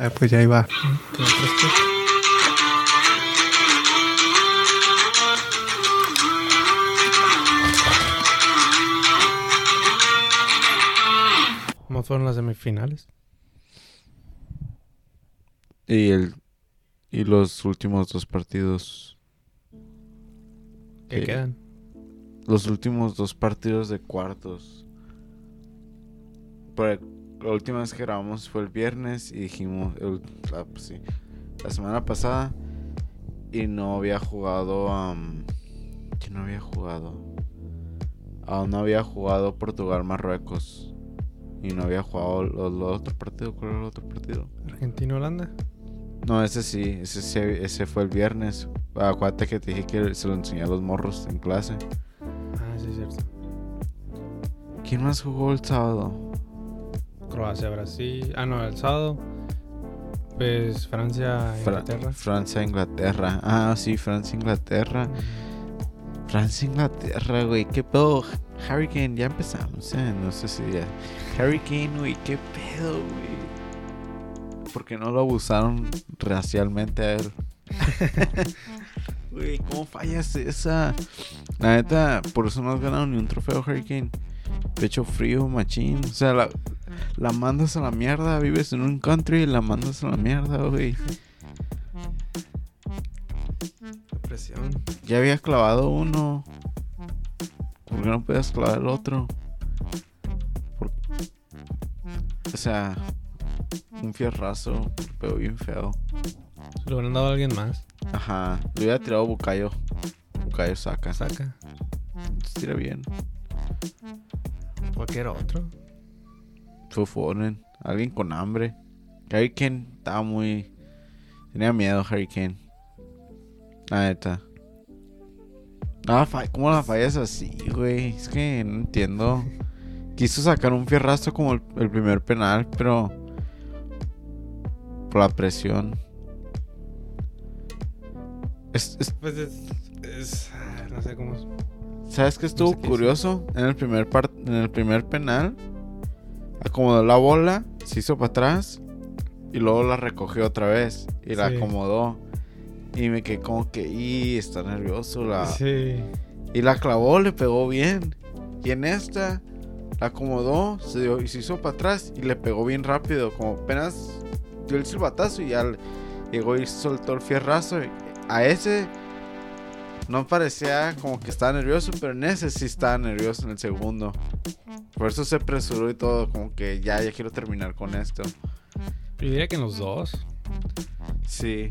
Ah, pues ya iba. ¿Cómo fueron las semifinales? Y el y los últimos dos partidos. ¿Qué quedan? Los últimos dos partidos de cuartos. Por la última vez que grabamos fue el viernes y dijimos, el- la, pues sí, la semana pasada y no había jugado, um, ¿quién no había jugado? Ah, no había jugado Portugal-Marruecos y no había jugado el otro partido, ¿cuál era el otro partido? Argentina-Holanda. No, ese sí, ese, sí- ese fue el viernes. Acuérdate que te dije que se lo enseñé a los morros en clase. Ah, sí, es cierto. ¿Quién más jugó el sábado? Croacia-Brasil. Ah, no, el sábado. Pues Fra- Francia-Inglaterra. Francia-Inglaterra. Ah, sí, Francia-Inglaterra. Francia-Inglaterra, güey. ¿Qué pedo? Harry Kane, ya empezamos, eh. No sé si ya. Harry Kane, güey, qué pedo, güey. ¿Por qué no lo abusaron racialmente a él? Güey, ¿cómo fallas esa? La neta, por eso no has ganado ni un trofeo, Harry Kane. Pecho frío, machín. O sea, la, la mandas a la mierda. Vives en un country y la mandas a la mierda, güey. Presión. Ya había clavado uno. ¿Por qué no puedes clavar el otro? Por- O sea, un fierrazo, pero bien feo. Se lo hubieran dado a alguien más. Ajá, le hubiera tirado Bucayo. Bucayo saca. Saca. Se tira bien. Cualquier otro. Fufonen. Alguien con hambre. Harry Kane estaba muy. Tenía miedo, Harry Kane. La neta. No, ¿Cómo la fallas así, güey? Es que no entiendo. Quiso sacar un fierrazo como el, el primer penal, pero. Por la presión. Es, es- Pues es. es- no sé cómo. Es. ¿Sabes qué estuvo sé qué hizo. curioso? En el primer par- en el primer penal acomodó la bola, se hizo para atrás y luego la recogió otra vez y la Sí. acomodó. Y me quedé como que, y está nervioso. La... Sí. Y la clavó, le pegó bien. Y en esta la acomodó, se dio y se hizo para atrás y le pegó bien rápido. Como apenas dio el silbatazo y ya le- llegó y soltó el fierrazo. A ese no parecía como que estaba nervioso, pero en ese sí estaba nervioso en el segundo. Por eso se apresuró y todo, como que ya, ya quiero terminar con esto. Yo diría que en los dos. Sí.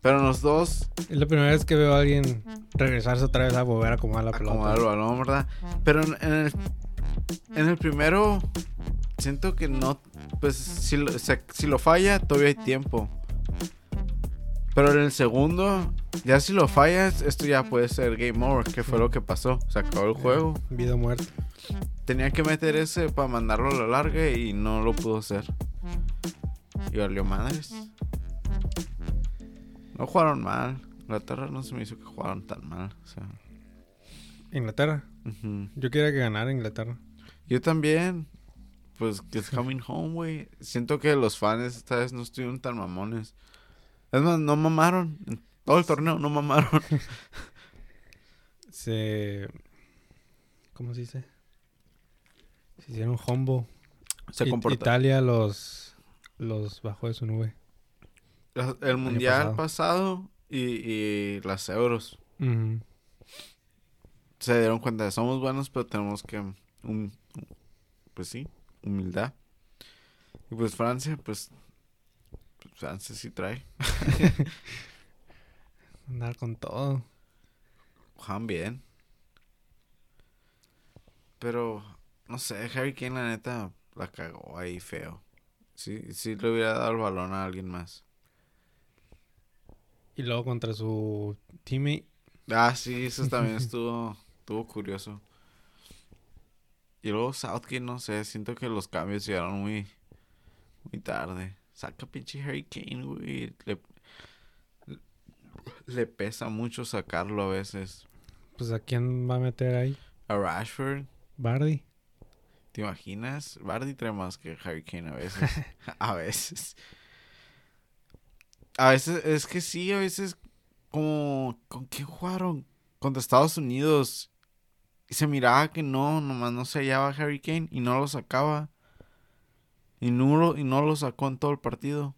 Pero los dos Es la primera vez que veo a alguien regresarse otra vez a volver a acomodar la pelota. acomodar el balón, ¿verdad? Pero en, en el, en el primero, siento que no. Pues si lo, o sea, si lo falla, todavía hay tiempo. Pero en el segundo, ya si lo fallas, esto ya puede ser game over, que fue lo que pasó. Se acabó el juego. Vida o muerte. Tenía que meter ese para mandarlo a la larga y no lo pudo hacer. Y valió madres. No jugaron mal. Inglaterra no se me hizo que jugaron tan mal. O sea, Inglaterra. Yo quería que ganara Inglaterra. Yo también. Pues que es coming home, güey. Siento que los fans esta vez no estuvieron tan mamones. Es más, no mamaron. Todo el torneo no mamaron. Se. ¿Cómo se dice? Se hicieron hombo. Se comportaron. Italia los. Los bajó de su nube. El mundial pasado. pasado, y, y las euros. Se dieron cuenta de somos buenos, pero tenemos que. un- pues sí, humildad. Y pues Francia, pues. pues Francia sí trae. Andar con todo. Juegan bien. Pero, no sé, Harry Kane la neta la cagó ahí feo. Sí, sí le hubiera dado el balón a alguien más. Y luego contra su teammate. Ah, sí, eso también estuvo, estuvo curioso. Y luego Southgate, no sé, siento que los cambios llegaron muy, muy tarde. Saca pinche Harry Kane, güey. Le, le pesa mucho sacarlo a veces. Pues a quién va a meter ahí? A Rashford, Bardi. ¿te imaginas? Bardi trae más que Harry Kane a veces. a veces. A veces, es que sí, a veces como, ¿con qué jugaron? Contra Estados Unidos. Y se miraba que no, nomás no se hallaba Harry Kane y no lo sacaba. Y no, lo- y no lo sacó en todo el partido.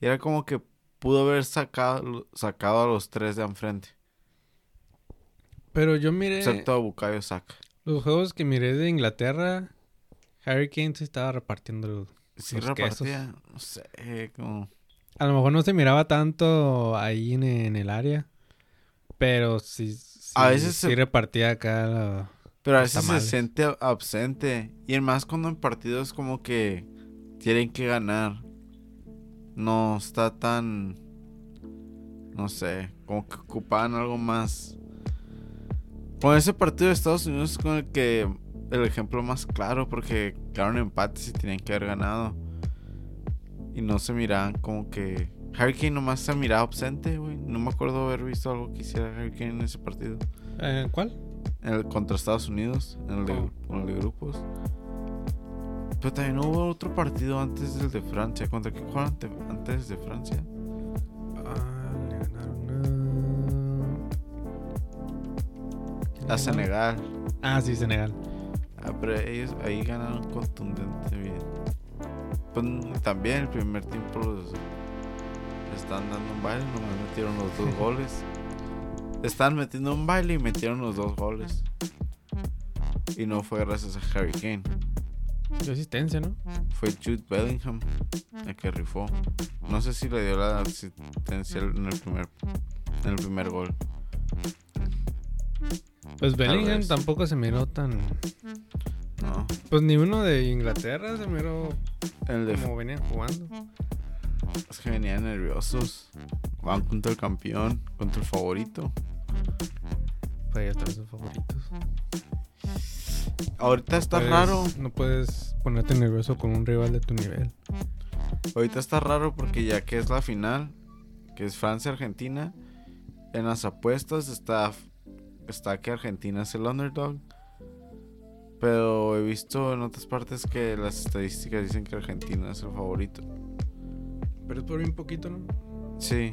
Y era como que pudo haber sacado, sacado a los tres de enfrente. Pero yo miré Excepto a Bukayo Saka. los juegos que miré de Inglaterra. Harry Kane se estaba repartiendo. los- Sí Los repartía, no sé, como... A lo mejor no se miraba tanto ahí en, en el área. Pero sí, sí, A veces sí se- repartía acá. la- Pero a veces se siente a- ausente. Y en más cuando en partidos como que tienen que ganar. No está tan... No sé, como que ocupaban algo más. Con ese partido de Estados Unidos es con el que... El ejemplo más claro porque quedaron empates y tenían que haber ganado. Y no se miraban como que... Harry Kane nomás se miraba ausente, güey. No me acuerdo haber visto algo que hiciera Harry Kane en ese partido. Eh, ¿Cuál? En el contra Estados Unidos, en el de, Oh. en el de grupos. Pero también hubo otro partido antes del de Francia. ¿Contra qué jugaron ante- antes de Francia? Ah, le ganaron a... ¿Quién le A? Senegal. Ah, sí, Senegal. Ah, pero ellos ahí ganaron contundente bien. Pues también el primer tiempo los están dando un baile, nomás metieron los dos goles. Están metiendo un baile y metieron los dos goles. Y no fue gracias a Harry Kane. Dio asistencia, ¿no? Fue Jude Bellingham el que rifó. No sé si le dio la asistencia en el primer, en el primer gol. Pues Bellingham tampoco se miró tan... No. Pues ni uno de Inglaterra se miró El de como venían jugando. es que venían nerviosos. Van contra el campeón, contra el favorito. Pues ya están sus favoritos. Ahorita está Puedes- raro. No puedes ponerte nervioso con un rival de tu nivel. Ahorita está raro porque ya que es la final, que es Francia-Argentina, en las apuestas está, está que Argentina es el underdog. Pero he visto en otras partes que las estadísticas dicen que Argentina es el favorito. Pero es por un poquito, ¿no? Sí,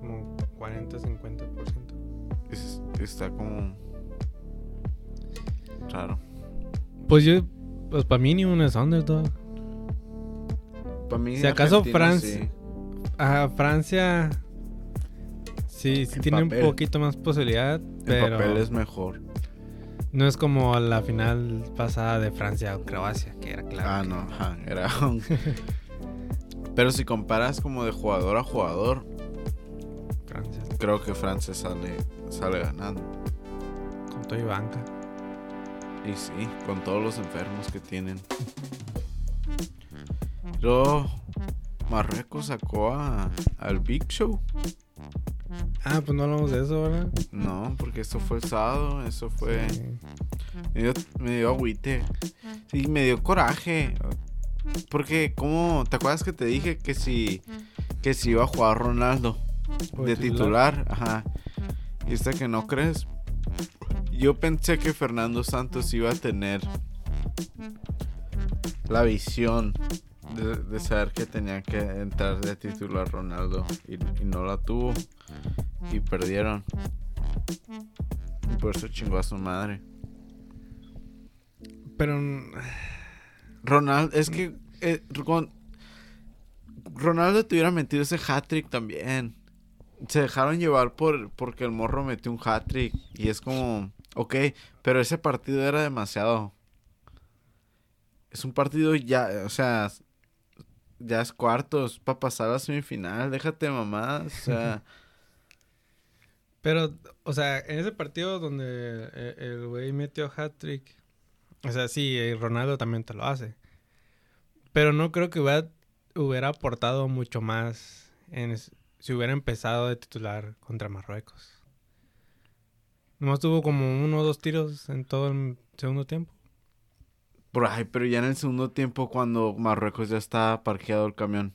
Como 40-50%. es- está como raro. Pues yo... Pues para mí ni uno es underdog. Para mí Si acaso Francia- sí. Ajá, Francia... Sí, sí En tiene papel. un poquito más posibilidad, En pero papel es mejor. no es como la final pasada de Francia o Croacia, que era claro. Ah, que- no, ajá, era un- Pero si comparas como de jugador a jugador, Francia, creo que Francia sale, sale ganando. con todo y banca. Y sí, con todos los enfermos que tienen. Luego, Marruecos sacó a, al Big Show. Ah, pues no hablamos de eso, ¿verdad? No, porque eso fue el sábado, eso fue... Sí. Me dio, me dio agüite. Sí, me dio coraje. Porque, ¿cómo? ¿Te acuerdas que te dije que si, que si iba a jugar Ronaldo? De titular, ajá. Y esta que no crees. Yo pensé que Fernando Santos iba a tener la visión de, de saber que tenía que entrar de titular Ronaldo y, y no la tuvo y perdieron. Y por eso chingó a su madre. Pero Ronaldo, es que eh, con- Ronaldo te hubiera metido ese hat-trick también. Se dejaron llevar por porque el morro metió un hat-trick y es como, ok, pero ese partido era demasiado. Es un partido ya, o sea, ya es cuartos para pasar a la semifinal, déjate mamá, o sea, Pero, o sea, en ese partido donde eh, el güey metió hat-trick, o sea, sí, eh, Ronaldo también te lo hace. Pero no creo que hubiera, hubiera aportado mucho más en si hubiera empezado de titular contra Marruecos. Nomás tuvo como uno o dos tiros en todo el segundo tiempo. por ay, pero ya en el segundo tiempo cuando Marruecos ya estaba parqueado el camión.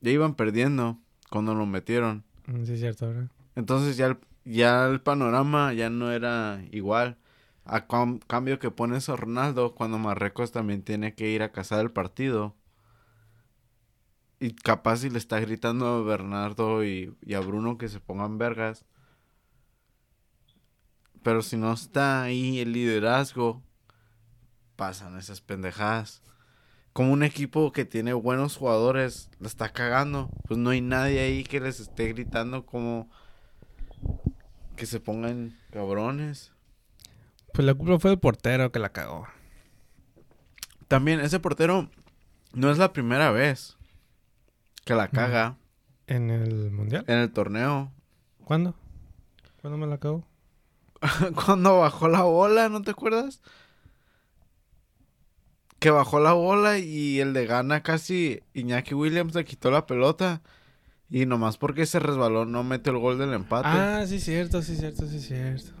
Ya iban perdiendo cuando lo metieron. Mm, Sí, es cierto, ¿verdad? Entonces ya el, ya el panorama ya no era igual. A cam- cambio que pones a Ronaldo cuando Marruecos también tiene que ir a cazar el partido. Y capaz si le está gritando a Bernardo y, y a Bruno que se pongan vergas. Pero si no está ahí el liderazgo, pasan esas pendejadas. Como un equipo que tiene buenos jugadores la está cagando, pues no hay nadie ahí que les esté gritando como que se pongan cabrones. Pues la culpa fue el portero que la cagó. También ese portero no es la primera vez que la caga ¿En el mundial? en el torneo. ¿Cuándo? ¿Cuándo me la cagó? Cuando bajó la bola, ¿no te acuerdas? Que bajó la bola y el de gana casi Iñaki Williams le quitó la pelota. Y nomás porque se resbaló no mete el gol del empate. Ah, sí, cierto, sí, cierto, sí, cierto.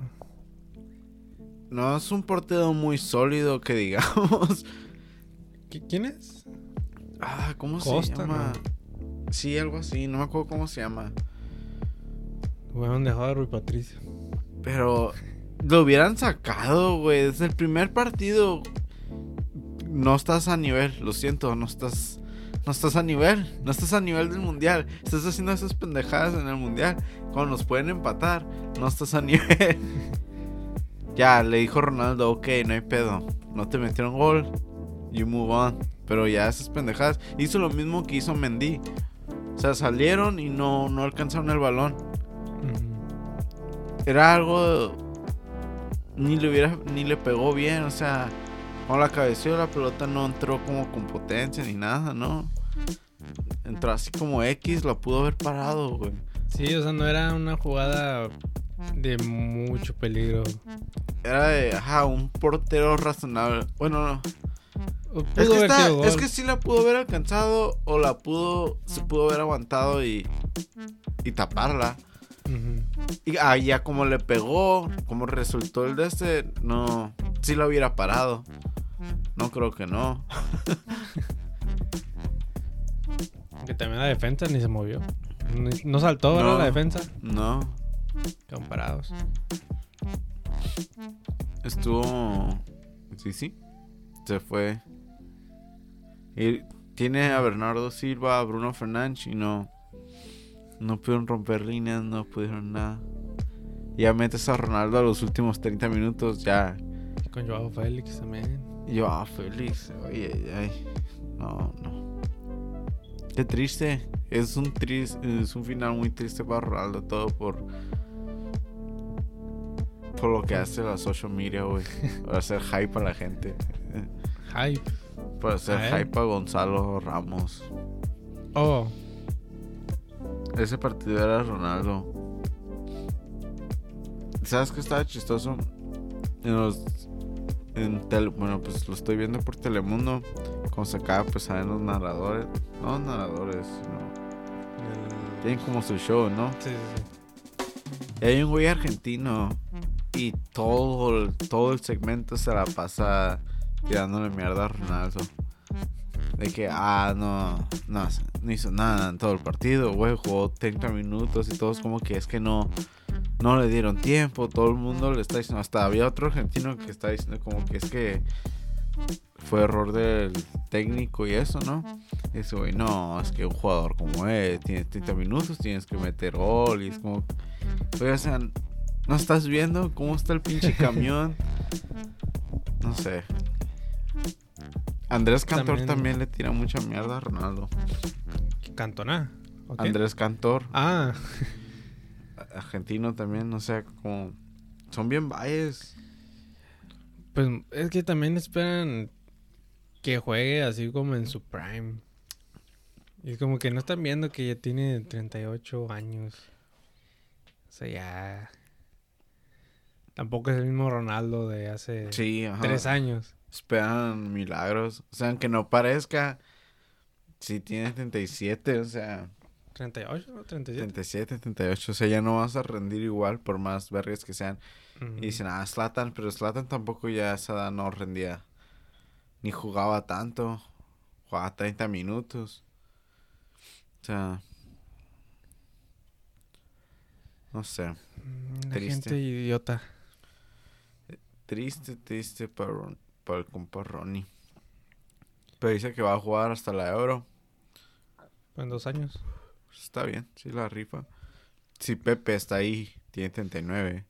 No es un portero muy sólido que digamos. ¿Qui- ¿Quién es? Ah, ¿cómo se llama? Sí, algo así, no me acuerdo cómo se llama. Hubieran dejado a Rui Patricio. Pero lo hubieran sacado, güey. Desde el primer partido. No estás a nivel, lo siento, no estás. No estás a nivel, no estás a nivel del mundial. Estás haciendo esas pendejadas en el mundial. Cuando nos pueden empatar, no estás a nivel. ya, le dijo Ronaldo, ok, no hay pedo. No te metieron gol. You move on. Pero ya esas pendejadas. Hizo lo mismo que hizo Mendy. O sea, salieron y no, no alcanzaron el balón. Era algo. Ni le hubiera. Ni le pegó bien. O sea. Con la cabeceó la pelota no entró como con potencia ni nada, ¿no? Entró así como X, la pudo haber parado, güey. Sí, o sea, no era una jugada de mucho peligro. Era de, ajá, un portero razonable. Bueno, no. Es que, está- sido gol. es que sí la pudo haber alcanzado o la pudo. Se pudo haber aguantado y. Y taparla. Y ah, ya como le pegó, como resultó el de este, no. Sí la hubiera parado. No creo que no. Que también la defensa ni se movió. Ni- No saltó. La defensa. No. Comparados. Estuvo. Sí, sí. Se fue. Y tiene a Bernardo Silva, a Bruno Fernández y no. No pudieron romper líneas, no pudieron nada. Ya metes a Ronaldo a los últimos 30 minutos, ya. Con Joao Félix también. Ah, Félix. Ay, ay, ay. No, no. Qué triste. Es un tris- es un final muy triste para Ronaldo, todo por. Por lo que hace la social media, güey. Para hacer hype a la gente. Hype. Para hacer hype a Gonzalo Ramos. Oh, Ese partido era Ronaldo. ¿Sabes qué estaba chistoso? En los. En bueno, pues lo estoy viendo por Telemundo. Cuando se acaba, pues salen los narradores. No narradores, sino. el- Tienen como su show, ¿no? Sí, sí, sí. Y hay un güey argentino. Y todo, todo el segmento se la pasa tirándole mierda a Ronaldo. De que, ah, no, no, no hizo nada en todo el partido, güey, jugó 30 minutos y todos como que es que no, no le dieron tiempo, todo el mundo le está diciendo, hasta había otro argentino que está diciendo como que es que fue error del técnico y eso, ¿no? Y ese güey, no, es que un jugador como él, tiene 30 minutos, tienes que meter gol y es como, o sea, ¿no estás viendo cómo está el pinche camión? No sé. Andrés Cantor También- también, le tira mucha mierda a Ronaldo. Cantona. Andrés Cantor, Ah, argentino también, o sea, como son bien valles. pues es que también esperan que juegue así como en su prime. Y es como que no están viendo que ya tiene 38 años. O sea, ya. Tampoco es el mismo Ronaldo de hace Sí, tres años. Esperan milagros. O sea, aunque no parezca, si tiene 37, o sea, 38 o 37. 37, 38, o sea, ya no vas a rendir igual por más vergas que sean. Y dicen, ah, Slatan, pero Slatan tampoco ya a esa edad no rendía. Ni jugaba tanto. Jugaba 30 minutos. O sea. No sé. Mm, La triste. gente idiota. Triste, triste para, para el compa Ronnie. Pero dice que va a jugar hasta la Euro. En dos años. Está bien, sí la rifa. Si Pepe está ahí, tiene 39.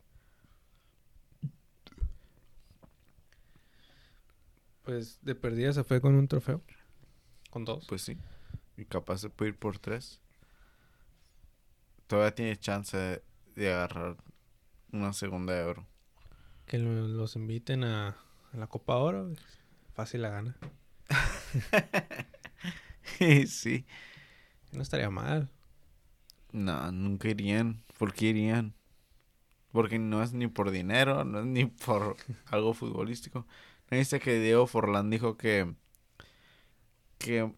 Pues de perdida se fue con un trofeo. Con dos. Pues sí. Y capaz se puede ir por tres. Todavía tiene chance de, de agarrar una segunda de oro. Que lo- los inviten a, a la Copa Oro. Fácil la gana. sí. No estaría mal. No, nunca irían. ¿Por qué irían? Porque no es ni por dinero, no es ni por algo futbolístico. ¿No viste que Diego Forlán dijo que que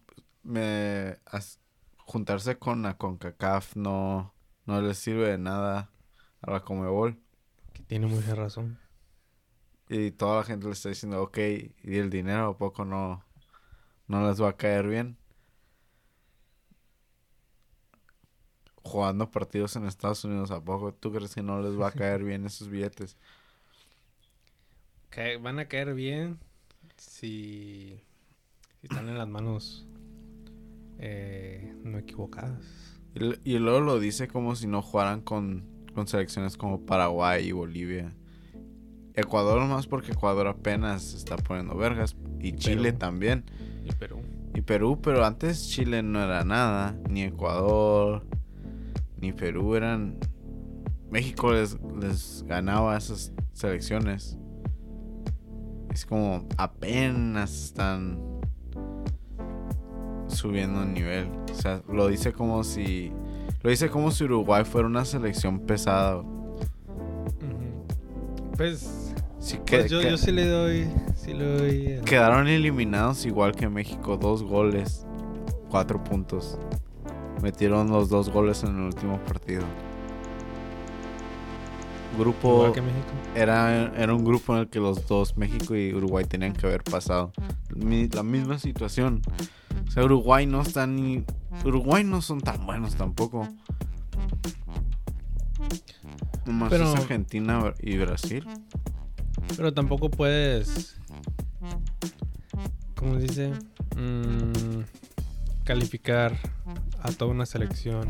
me as- juntarse con la CONCACAF no no le sirve de nada a la Comebol? Que tiene mucha razón. Y toda la gente le está diciendo, ok, ¿y el dinero a poco no, no les va a caer bien? Jugando partidos en Estados Unidos, ¿a poco tú crees que no les va a caer bien esos billetes? Que van a caer bien si, si están en las manos eh, no equivocadas. Y, y luego lo dice como si no jugaran con, con selecciones como Paraguay y Bolivia. Ecuador más porque Ecuador apenas está poniendo vergas. Y Chile Perú. también. Y Perú. Y Perú, pero antes Chile no era nada, ni Ecuador, ni Perú eran... México les, les ganaba a esas selecciones. Es como apenas están subiendo el nivel. O sea, lo dice como si... Lo dice como si Uruguay fuera una selección pesada. Pues, Sí que, pues yo, que- yo sí le doy. Sí le doy. el- Quedaron eliminados igual que México, dos goles, cuatro puntos. Metieron los dos goles en el último partido. Grupo Igual que México. era, era un grupo en el que los dos, México y Uruguay, tenían que haber pasado. La misma situación. O sea, Uruguay no está ni. Uruguay no son tan buenos tampoco. Nomás Pero- es Argentina y Brasil. Pero tampoco puedes. ¿Cómo se dice? Mm, calificar a toda una selección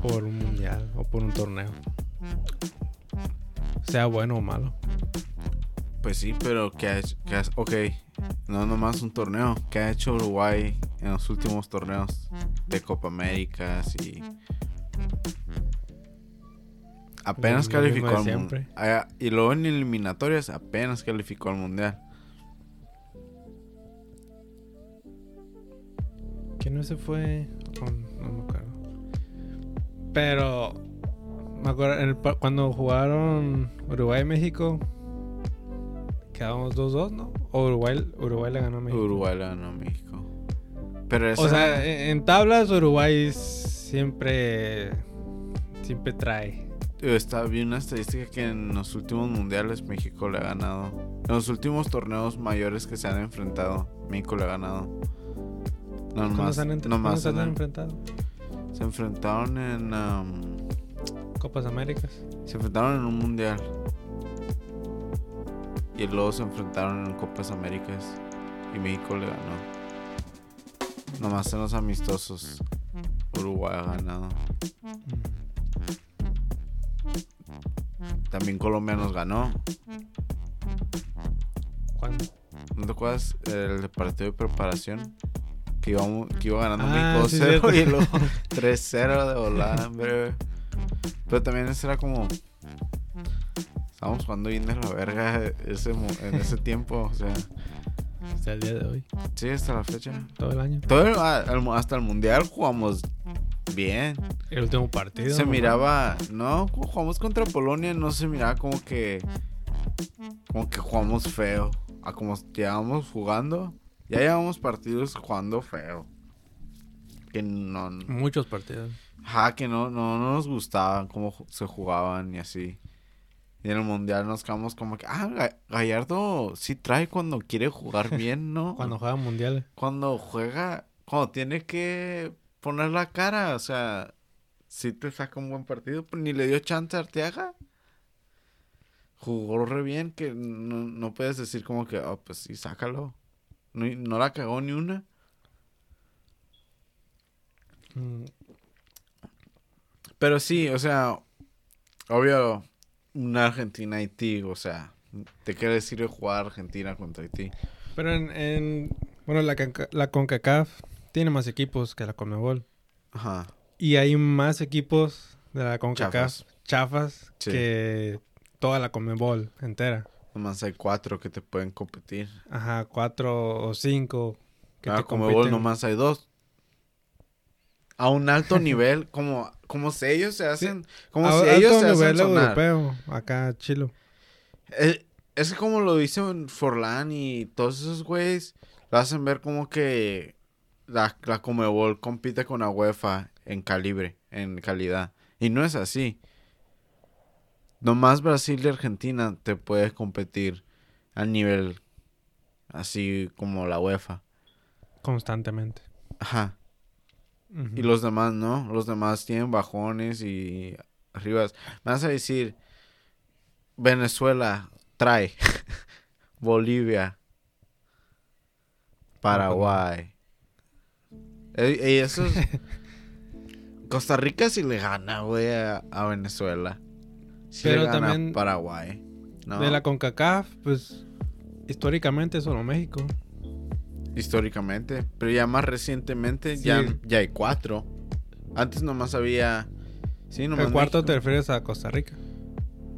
por un mundial o por un torneo. Sea bueno o malo. Pues sí, pero ¿qué ha hecho? qué ok, no nomás un torneo. ¿Qué ha hecho Uruguay en los últimos torneos de Copa Américas y... Apenas Lo calificó al mundial. Y luego en eliminatorias apenas calificó al mundial. ¿Quién no se fue? No me acuerdo. Pero me acuerdo en el pa- cuando jugaron Uruguay y México quedamos 2-2, ¿no? O Uruguay, Uruguay le ganó a México. Uruguay le ganó a México. Pero esa... O sea, en, en tablas Uruguay siempre siempre trae. Está bien una estadística que en los últimos mundiales México le ha ganado. En los últimos torneos mayores que se han enfrentado, México le ha ganado. No ¿Cuándo más, se han, no más se han enfrentado? Se enfrentaron en. um, Copas Américas. se enfrentaron en un mundial. Y luego se enfrentaron en Copas Américas. Y México le ganó. Nomás en los amistosos. Uruguay ha ganado. También Colombia nos ganó. ¿Cuándo? ¿No te acuerdas el partido de preparación? Que, íbamos, que iba ganando Ah, México sí, 2-0 cierto. y luego 3-0 de volada, hombre. Pero también ese era como. Estábamos jugando bien de la verga ese, en ese tiempo. O sea, Hasta el día de hoy. sí, hasta la fecha. Todo el año. Todo el- a- al- hasta el mundial jugamos bien. El último partido. Se miraba, no, jugamos contra Polonia no se miraba como que, como que jugamos feo. A como llevábamos jugando, ya llevamos partidos jugando feo. Que no, Muchos partidos. ajá, que no, no, no nos gustaban cómo se jugaban y así. Y en el mundial nos quedamos como que, ah, Ga- Gallardo sí trae cuando quiere jugar bien, ¿no? Cuando juegan mundiales. cuando juega, cuando tiene que poner la cara, o sea, si te saca un buen partido, pues ni le dio chance a Arteaga. Jugó re bien, que no, no puedes decir como que, oh, pues sí, sácalo. No, no la cagó ni una. Mm, Pero sí, o sea, obvio, una Argentina-Haití, o sea, ¿te le sirve jugar Argentina contra Haití? Pero en, en- bueno, la, la CONCACAF tiene más equipos que la CONMEBOL. Ajá. Y hay más equipos de la CONCACAF Chafas. chafas, Sí. que toda la CONMEBOL entera. Nomás hay cuatro que te pueden competir. Ajá, cuatro o cinco que Ah, te compiten. nomás hay dos. A un alto nivel, como, como si ellos se hacen, como A- si ellos se hacen nivel sonar. europeo, acá chilo. Eh, Es como lo dicen Forlán y todos esos güeyes, lo hacen ver como que la, la Comebol compite con la UEFA en calibre, en calidad. Y no es así. Nomás Brasil y Argentina te puede competir al nivel así como la UEFA. Constantemente. Ajá. Y los demás no, los demás tienen bajones y arribas. Me vas a decir, Venezuela trae, Bolivia, Paraguay. Eh, Y eso es- Costa Rica sí le gana, güey, a, a Venezuela. Sí Pero le gana a Paraguay. ¿no? De la CONCACAF, pues históricamente solo México. Históricamente. Pero ya más recientemente Sí. ya, ya hay cuatro. Antes nomás había... Sí, nomás El cuarto te refieres a Costa Rica.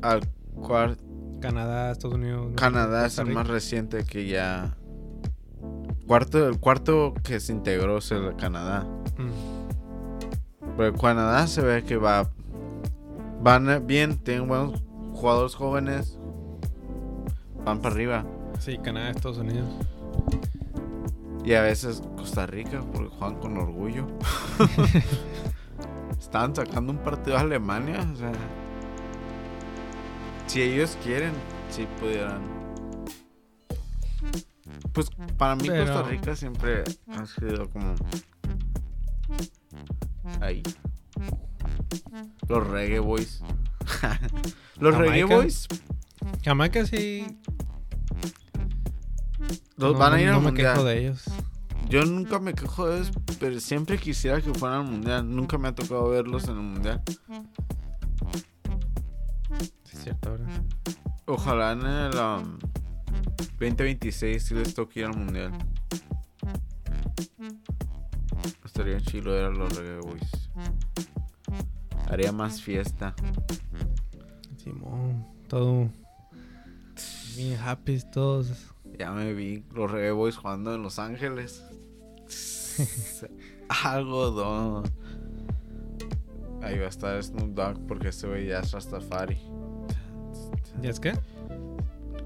Al cuarto... Canadá, Estados Unidos. Canadá es el más reciente que ya. Cuarto, el cuarto que se integró es el Canadá. Mm. Pero Canadá se ve que va. Van bien, tienen buenos jugadores jóvenes. Van para arriba. Sí, Canadá, Estados Unidos. Y a veces Costa Rica, porque juegan con orgullo. Estaban sacando un partido a Alemania, o sea. Si ellos quieren, si pudieran. Pues para mí Pero- Costa Rica siempre ha sido como. Ahí. Los reggae boys. Los reggae boys Jamaica sí. los no- van a ir no al me mundial. quejo de ellos. Yo nunca me quejo de eso, pero siempre quisiera que fueran al mundial. Nunca me ha tocado verlos en el mundial. Sí, es cierto, ¿verdad? Ojalá en el um, 2026 sí les toque ir al mundial. Estaría chido ver a los Reggae Boys. Haría más fiesta. Simón, todo. Bien happy todos. Ya me vi los Reggae Boys jugando en Los Ángeles. Algodón. Ahí va a estar Snoop Dogg porque ese güey ya es Rastafari. ¿Y es que?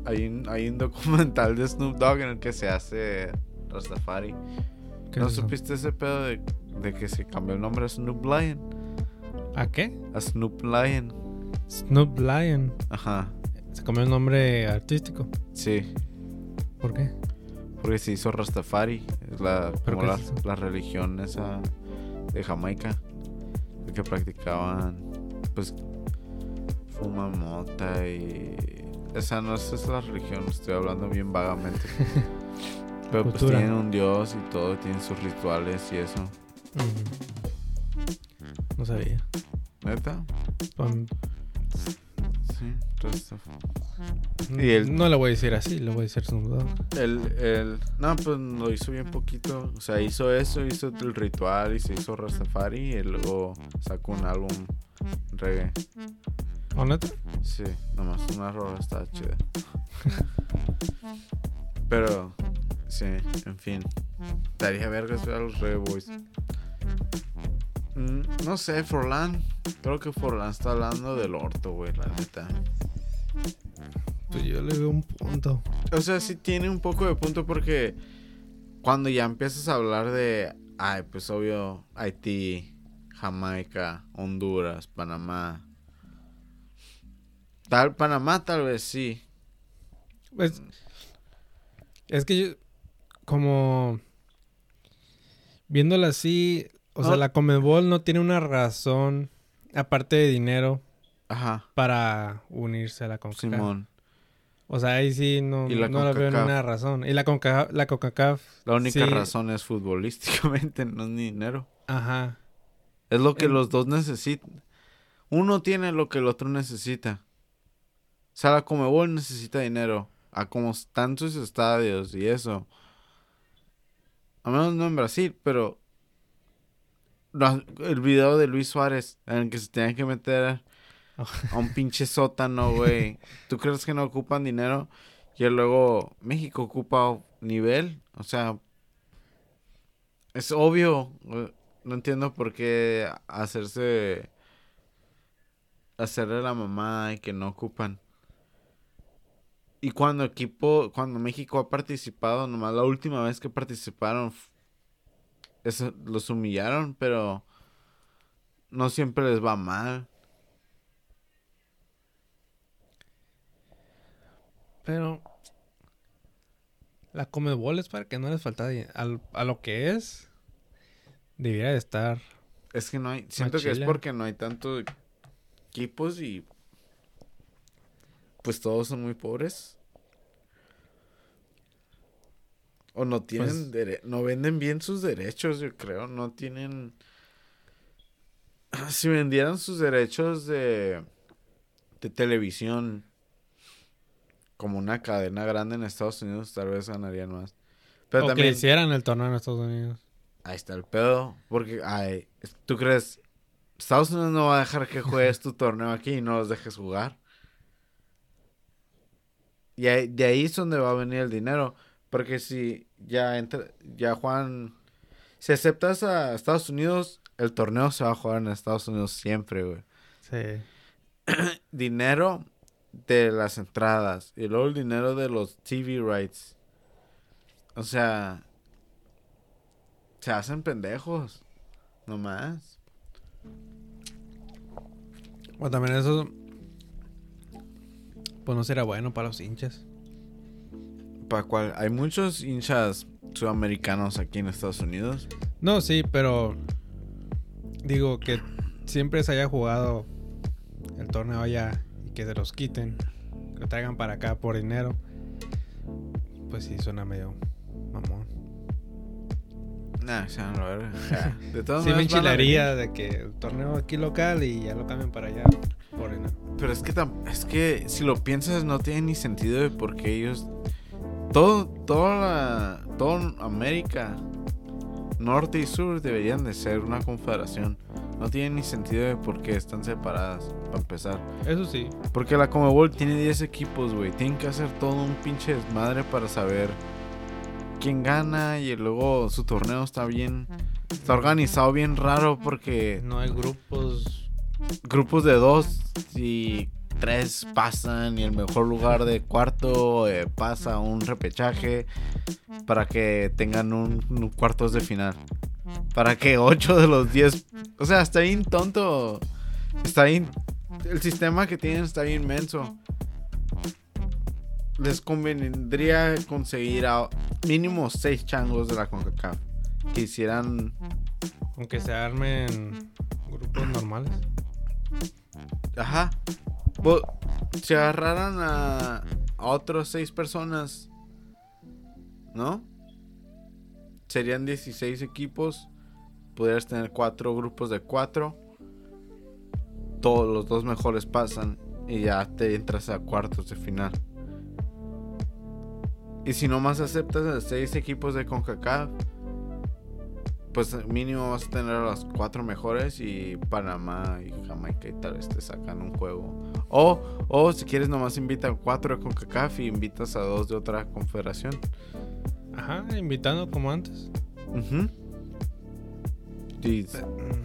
Hay un, hay un documental de Snoop Dogg en el que se hace Rastafari. ¿Qué ¿No es supiste ese pedo de, de que se cambió el nombre a Snoop Lion? ¿A qué? A Snoop Lion. Snoop Lion. Ajá, Se comió el nombre artístico. sí. ¿Por qué? Porque se hizo Rastafari. Es la, ¿Pero como la, es la religión esa de Jamaica. Que practicaban, pues, fuman mota y... Esa no esa es la religión, estoy hablando bien vagamente. Pero pues tienen un dios y todo, tienen sus rituales y eso. No sabía. ¿Neta? Sí, Rastafari. Y el- No le voy a decir así, le voy a decir Dogg. El, el, no, pues lo hizo bien poquito. O sea, hizo eso, hizo el ritual y se hizo Rastafari y luego sacó un álbum reggae. ¿O neta? Sí, nomás una rola está chida. Pero, sí, en fin. Daría vergas ver a los reggae boys. Mm, no sé, Forlán. Creo que Forlán está hablando del orto, güey, la neta. Pues yo le veo un punto. O sea, sí tiene un poco de punto porque cuando ya empiezas a hablar de, ay, pues obvio, Haití, Jamaica, Honduras, Panamá. Tal, Panamá tal vez sí. Pues, es que yo, como viéndola así, o sea, la Comebol no tiene una razón, aparte de dinero, Ajá, para unirse a la CONCACAF. Simón. O sea, ahí sí no, la no la veo CONCACAF. ninguna razón. Y la CONCACAF, la CONCACAF La única sí, razón es futbolísticamente, no es ni dinero. Ajá. Es lo que En- los dos necesitan. Uno tiene lo que el otro necesita. O sea, la Comebol necesita dinero. A como están sus estadios y eso. A menos no en Brasil, pero... el video de Luis Suárez en el que se tenía que meter a un pinche sótano, güey. ¿Tú crees que no ocupan dinero? Y luego México ocupa nivel. O sea, es obvio. No entiendo por qué hacerse. Hacerle la mamá y que no ocupan. Y cuando equipo, cuando México ha participado, nomás la última vez que participaron, eso, los humillaron, pero no siempre les va mal. Pero la Comebol es para que no les falta. Al- a lo que es, debería de estar. Es que no hay, siento que es porque no hay tantos equipos y pues todos son muy pobres. O no tienen, Pues- dere- no venden bien sus derechos, yo creo, no tienen... Si vendieran sus derechos de, de televisión como una cadena grande en Estados Unidos, tal vez ganarían más. Pero o que también... hicieran el torneo en Estados Unidos. Ahí está el pedo. Porque, ay, ¿tú crees? Estados Unidos no va a dejar que juegues tu torneo aquí y no los dejes jugar. Y ahí- de ahí es donde va a venir el dinero. Porque si ya entra, ya Juan, si aceptas a Estados Unidos, el torneo se va a jugar en Estados Unidos siempre, güey. Sí. Dinero de las entradas y luego el dinero de los TV rights. O sea, se hacen pendejos. No más. O también eso. Pues no será bueno para los hinchas. ¿Para cuál? Hay muchos hinchas sudamericanos aquí en Estados Unidos. No, sí, pero. Digo que siempre se haya jugado el torneo allá y que se los quiten. Que lo traigan para acá por dinero. Pues sí, suena medio mamón. Nah, se van a la verga. Ya. De todas Sí, me enchilaría de que el torneo aquí local y ya lo cambien para allá por dinero. Pero es que es que si lo piensas no tiene ni sentido de por qué ellos todo toda la toda América norte y sur deberían de ser una confederación. No tiene ni sentido de por qué están separadas para empezar. Eso sí. Porque la Comebol tiene 10 equipos, güey. Tienen que hacer todo un pinche desmadre para saber quién gana. Y luego su torneo está bien. Está organizado bien raro porque No hay grupos. grupos de dos y tres pasan. Y el mejor lugar de cuarto eh, pasa un repechaje para que tengan un, un cuartos de final. Para que 8 de los 10. O sea, está bien tonto. Está bien. El sistema que tienen está bien menso. Les convendría conseguir a mínimo 6 changos de la CONCACAF. Que hicieran. Aunque se armen grupos normales. Ajá. Si agarraran a, a otros 6 personas. ¿No? Serían 16 equipos. Podrías tener 4 grupos de 4. Todos los dos mejores pasan. Y ya te entras a cuartos de final. Y si nomás aceptas a 6 equipos de CONCACAF. Pues mínimo vas a tener a los 4 mejores. Y Panamá y Jamaica y tal vez te sacan un juego. O, o si quieres nomás invita a 4 de CONCACAF y invitas a 2 de otra confederación. Ajá, invitando como antes. Ujú. Y- Mm,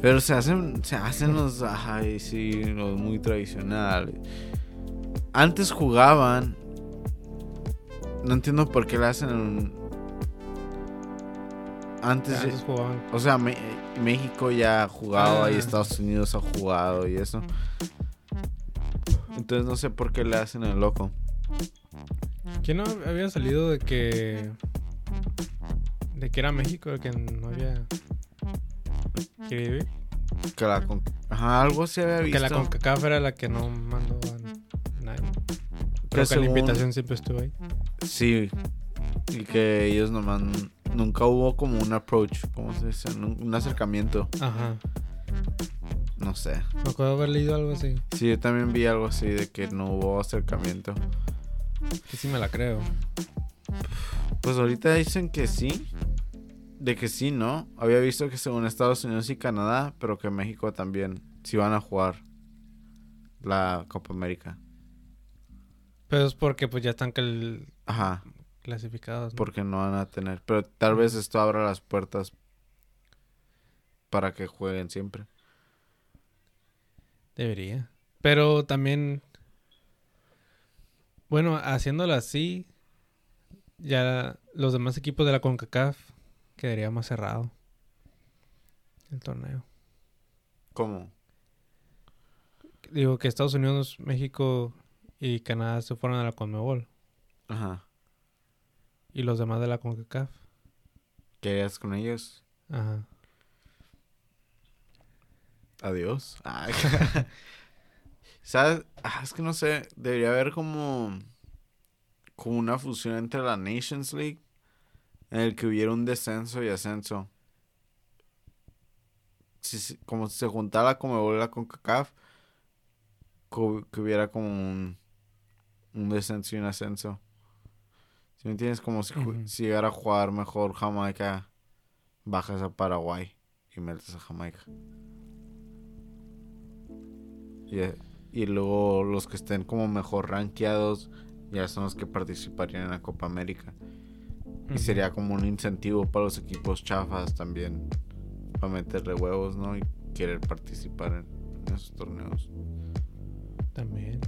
pero se hacen, se hacen los, ay, sí, los muy tradicionales. Antes jugaban. No entiendo por qué le hacen. Antes, Antes jugaban. o sea, Me- México ya ha jugado y Ah. Estados Unidos ha jugado y eso. Entonces no sé por qué le hacen el loco. ¿Quién no había salido de que. de que era México el que no había. querido? Que la con- Ajá, algo se había visto. Que la CONCACAF era la que no mandó a nadie. Creo que según- la invitación siempre estuvo ahí. Sí. Y que ellos nomás nunca hubo como un approach, ¿cómo se dice? Un, acercamiento, Ajá. no sé. Me acuerdo haber leído algo así. Sí, yo también vi algo así de que no hubo acercamiento. Que sí me la creo. Pues ahorita dicen que sí. De que sí, ¿no? Había visto que según Estados Unidos y Canadá, pero que México también sí van a jugar la Copa América. Pero es porque pues ya están cal- Ajá, clasificados. ¿no? porque no van a tener. Pero tal vez esto abra las puertas para que jueguen siempre. Debería. Pero también. Bueno, haciéndolo así. Ya los demás equipos de la CONCACAF quedaría más cerrado. El torneo. ¿Cómo? Digo que Estados Unidos, México y Canadá se fueron a la CONMEBOL. Ajá. Y los demás de la CONCACAF. ¿Qué harías con ellos? Ajá. Adiós. Ay. ¿Sabes? Ah, es que no sé. Debería haber como. Como una fusión entre la Nations League. En el que hubiera un descenso y ascenso. Si, si- como si se juntara como la CONCACAF. co- Que hubiera como un. Un descenso y un ascenso. Me entiendes? Como si, llegara a jugar mejor Jamaica. Bajas a Paraguay. Y metes a Jamaica. Y, eh, y luego los que estén como mejor rankeados ya son los que participarían en la Copa América. Y sería como un incentivo para los equipos chafas también. Para meterle huevos, ¿no? Y querer participar en, en esos torneos. También.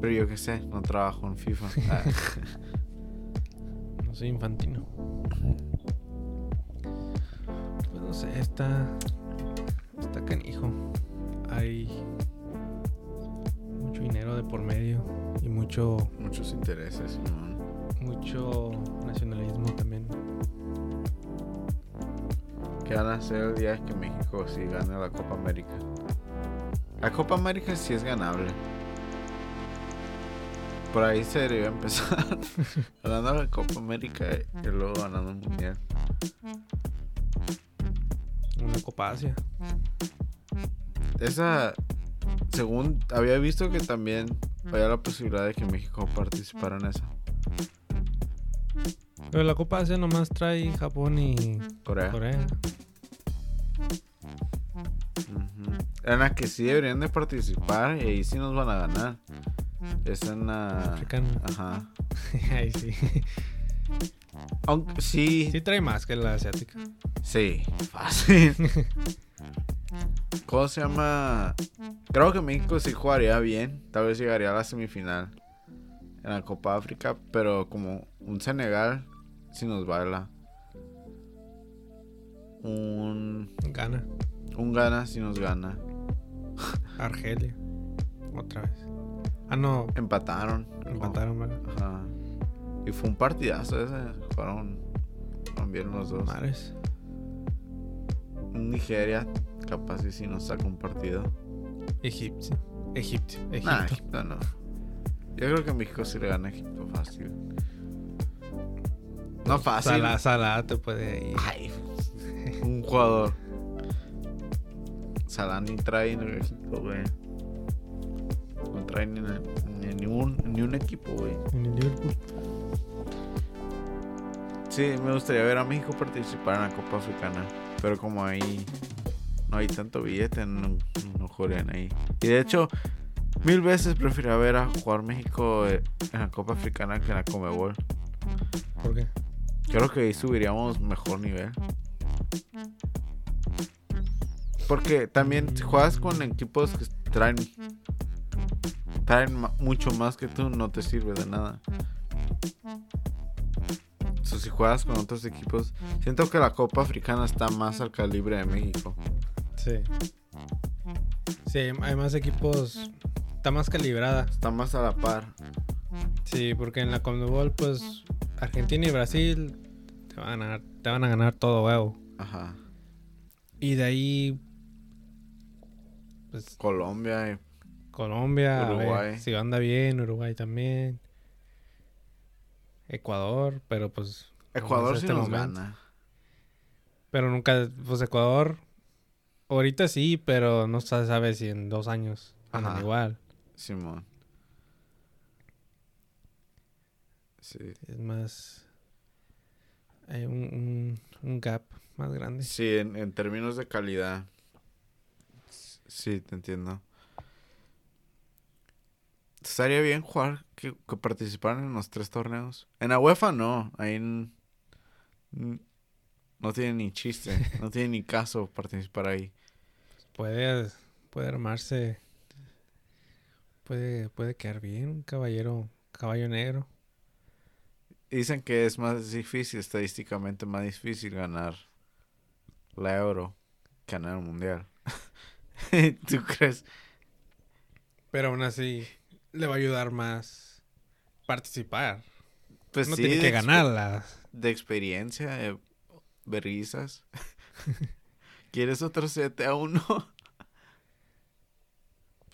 Pero yo qué sé, no trabajo en FIFA. Ah, No soy infantino. Pues no sé, está. Está canijo. Hay mucho dinero de por medio y mucho, muchos intereses, Simón. mucho nacionalismo también. ¿Qué van a hacer el día que México sí gane la Copa América? La Copa América sí es ganable. Por ahí se debería empezar. ganando la Copa América y luego ganando el Mundial. Una Copa Asia. Esa, según había visto que también había la posibilidad de que México participara en esa. Pero la Copa Asia nomás trae Japón y Corea. Corea. Ujú. En la que sí deberían de participar y ahí sí nos van a ganar. Es en la... Africana. Ajá. Ahí sí. Aunque sí, Sí trae más que la asiática. Sí, fácil. ¿Cómo se llama? Creo que México sí jugaría bien. Tal vez llegaría a la semifinal en la Copa África, pero como un Senegal sí nos baila. Un, Gana. un Ghana sí nos gana. Argelia. Otra vez. Ah, no. Empataron. Empataron, ¿verdad? Ajá. Y fue un partidazo ese. Fueron, bien los dos. Mares. Nigeria, capaz y si nos saca un partido. Egipcio. Egipcio. Egipto. Nah, Egipto no. Yo creo que México sí le gana a Egipto fácil. No fácil. Salah, Salah te puede ir. Ay, un jugador. Salah ni trae en el Egipto, güey. Ni, ni, ni un, ni un equipo, güey. En el Liverpool. Sí, me gustaría ver a México participar en la Copa Africana. Pero como ahí no hay tanto billete, no, no jugarían ahí. Y de hecho, mil veces prefiero ver a jugar México eh, en la Copa Africana que en la Comebol. ¿Por qué? Creo que ahí subiríamos mejor nivel. Porque también si juegas con equipos que traen traen mucho más que tú, no te sirve de nada. So, si juegas con otros equipos, siento que la Copa Africana está más al calibre de México. Sí. Sí, hay más equipos. Está más calibrada. Está más a la par. Sí, porque en la Conmebol, pues Argentina y Brasil te van a ganar, te van a ganar todo huevo. Ajá. Y de ahí, pues Colombia y Colombia, a ver Uruguay. si anda bien, Uruguay también. Ecuador, pero pues... Ecuador sí este nos momento. gana. Pero nunca, pues Ecuador, ahorita sí, pero no se sabe si en dos años andan Ajá. igual. Simón. Sí. Es más, hay un, un, un gap más grande. Sí, en, en términos de calidad. Sí, te entiendo. Estaría bien jugar que, que participaran en los tres torneos. En la UEFA no, ahí no tiene ni chiste, no tiene ni caso participar ahí. Puede, puede armarse, puede, puede quedar bien un caballero, caballo negro. Dicen que es más difícil, estadísticamente más difícil ganar la Euro que ganar el Mundial. ¿Tú crees? Pero aún así, le va a ayudar más participar. Pues no sí, tiene que ganarla. de experiencia, de verguizas. ¿Quieres otro 7 a 1?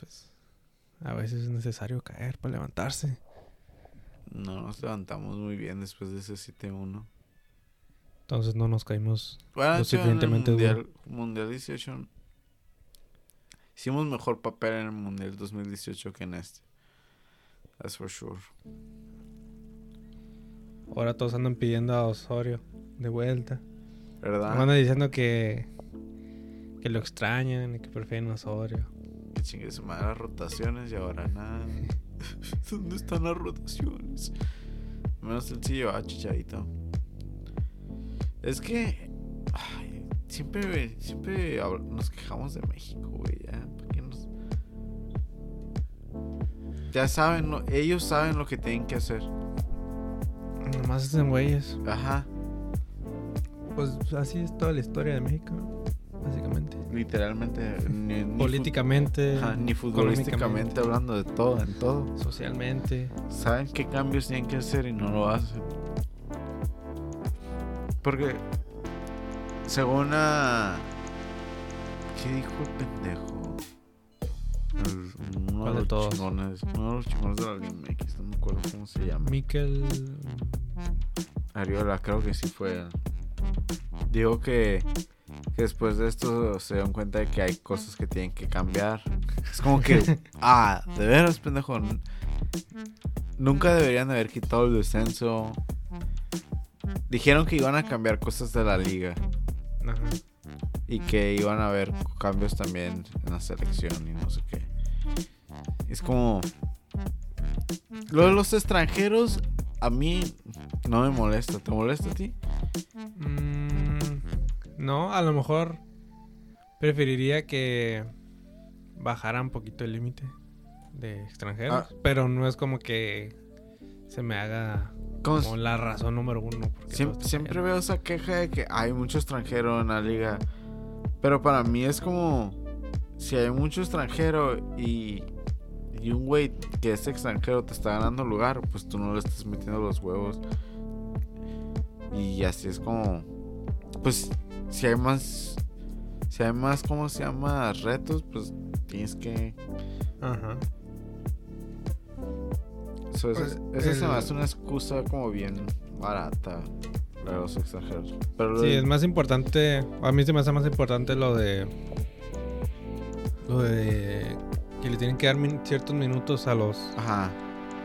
Pues, a veces es necesario caer para levantarse. No nos levantamos muy bien después de ese 7 a 1. Entonces no nos caímos. Bueno, Lo hecho, en el suficientemente mundial, mundial 18 hicimos mejor papel en el Mundial 2018 que en este. That's for sure. Ahora todos andan pidiendo a Osorio de vuelta. ¿Verdad? Andan diciendo que, que lo extrañan y que prefieren a Osorio. Que chingue su madre las rotaciones y ahora nada. ¿Dónde están las rotaciones? Menos el sí lleva Chicharito. Es que. ay, siempre, siempre nos quejamos de México, güey. Ya, ya saben, lo- ellos saben lo que tienen que hacer. Nomás hacen güeyes. Ajá, Pues así es toda la historia de México, básicamente. literalmente. Ni, Políticamente, ajá, ni futbolísticamente hablando de todo, en todo. socialmente. saben qué cambios tienen que hacer y no lo hacen. Porque, según a... ¿Qué dijo el pendejo? Uno ¿Cuál de los todos? Chingones, uno de los chingones de la Liga MX, no me acuerdo cómo se llama. Miquel. Ariola, creo que sí fue él. Dijo que, que después de esto se dan cuenta de que hay cosas que tienen que cambiar. Es como que, ah, de veras, pendejo. Nunca deberían haber quitado el descenso. Dijeron que iban a cambiar cosas de la liga Ajá. y que iban a haber cambios también en la selección y no sé qué. Es como... Lo de los extranjeros a mí no me molesta. ¿Te molesta a ti? Mm, no, a lo mejor preferiría que bajara un poquito el límite de extranjeros. Ah. Pero no es como que se me haga Como como la razón número uno. siempre veo esa queja de que hay mucho extranjero en la liga. Pero para mí es como si hay mucho extranjero y, y un güey que es extranjero te está ganando lugar, pues tú no le estás metiendo los huevos. Y así es como pues si hay más si hay más cómo se llama retos, pues tienes que Ajá. eso, eso- Pues, se me el- hace una excusa como bien barata de los extranjeros. Pero Sí, es más importante. A mí se me hace más importante lo de. Lo de. Que le tienen que dar min- ciertos minutos a los. Ajá.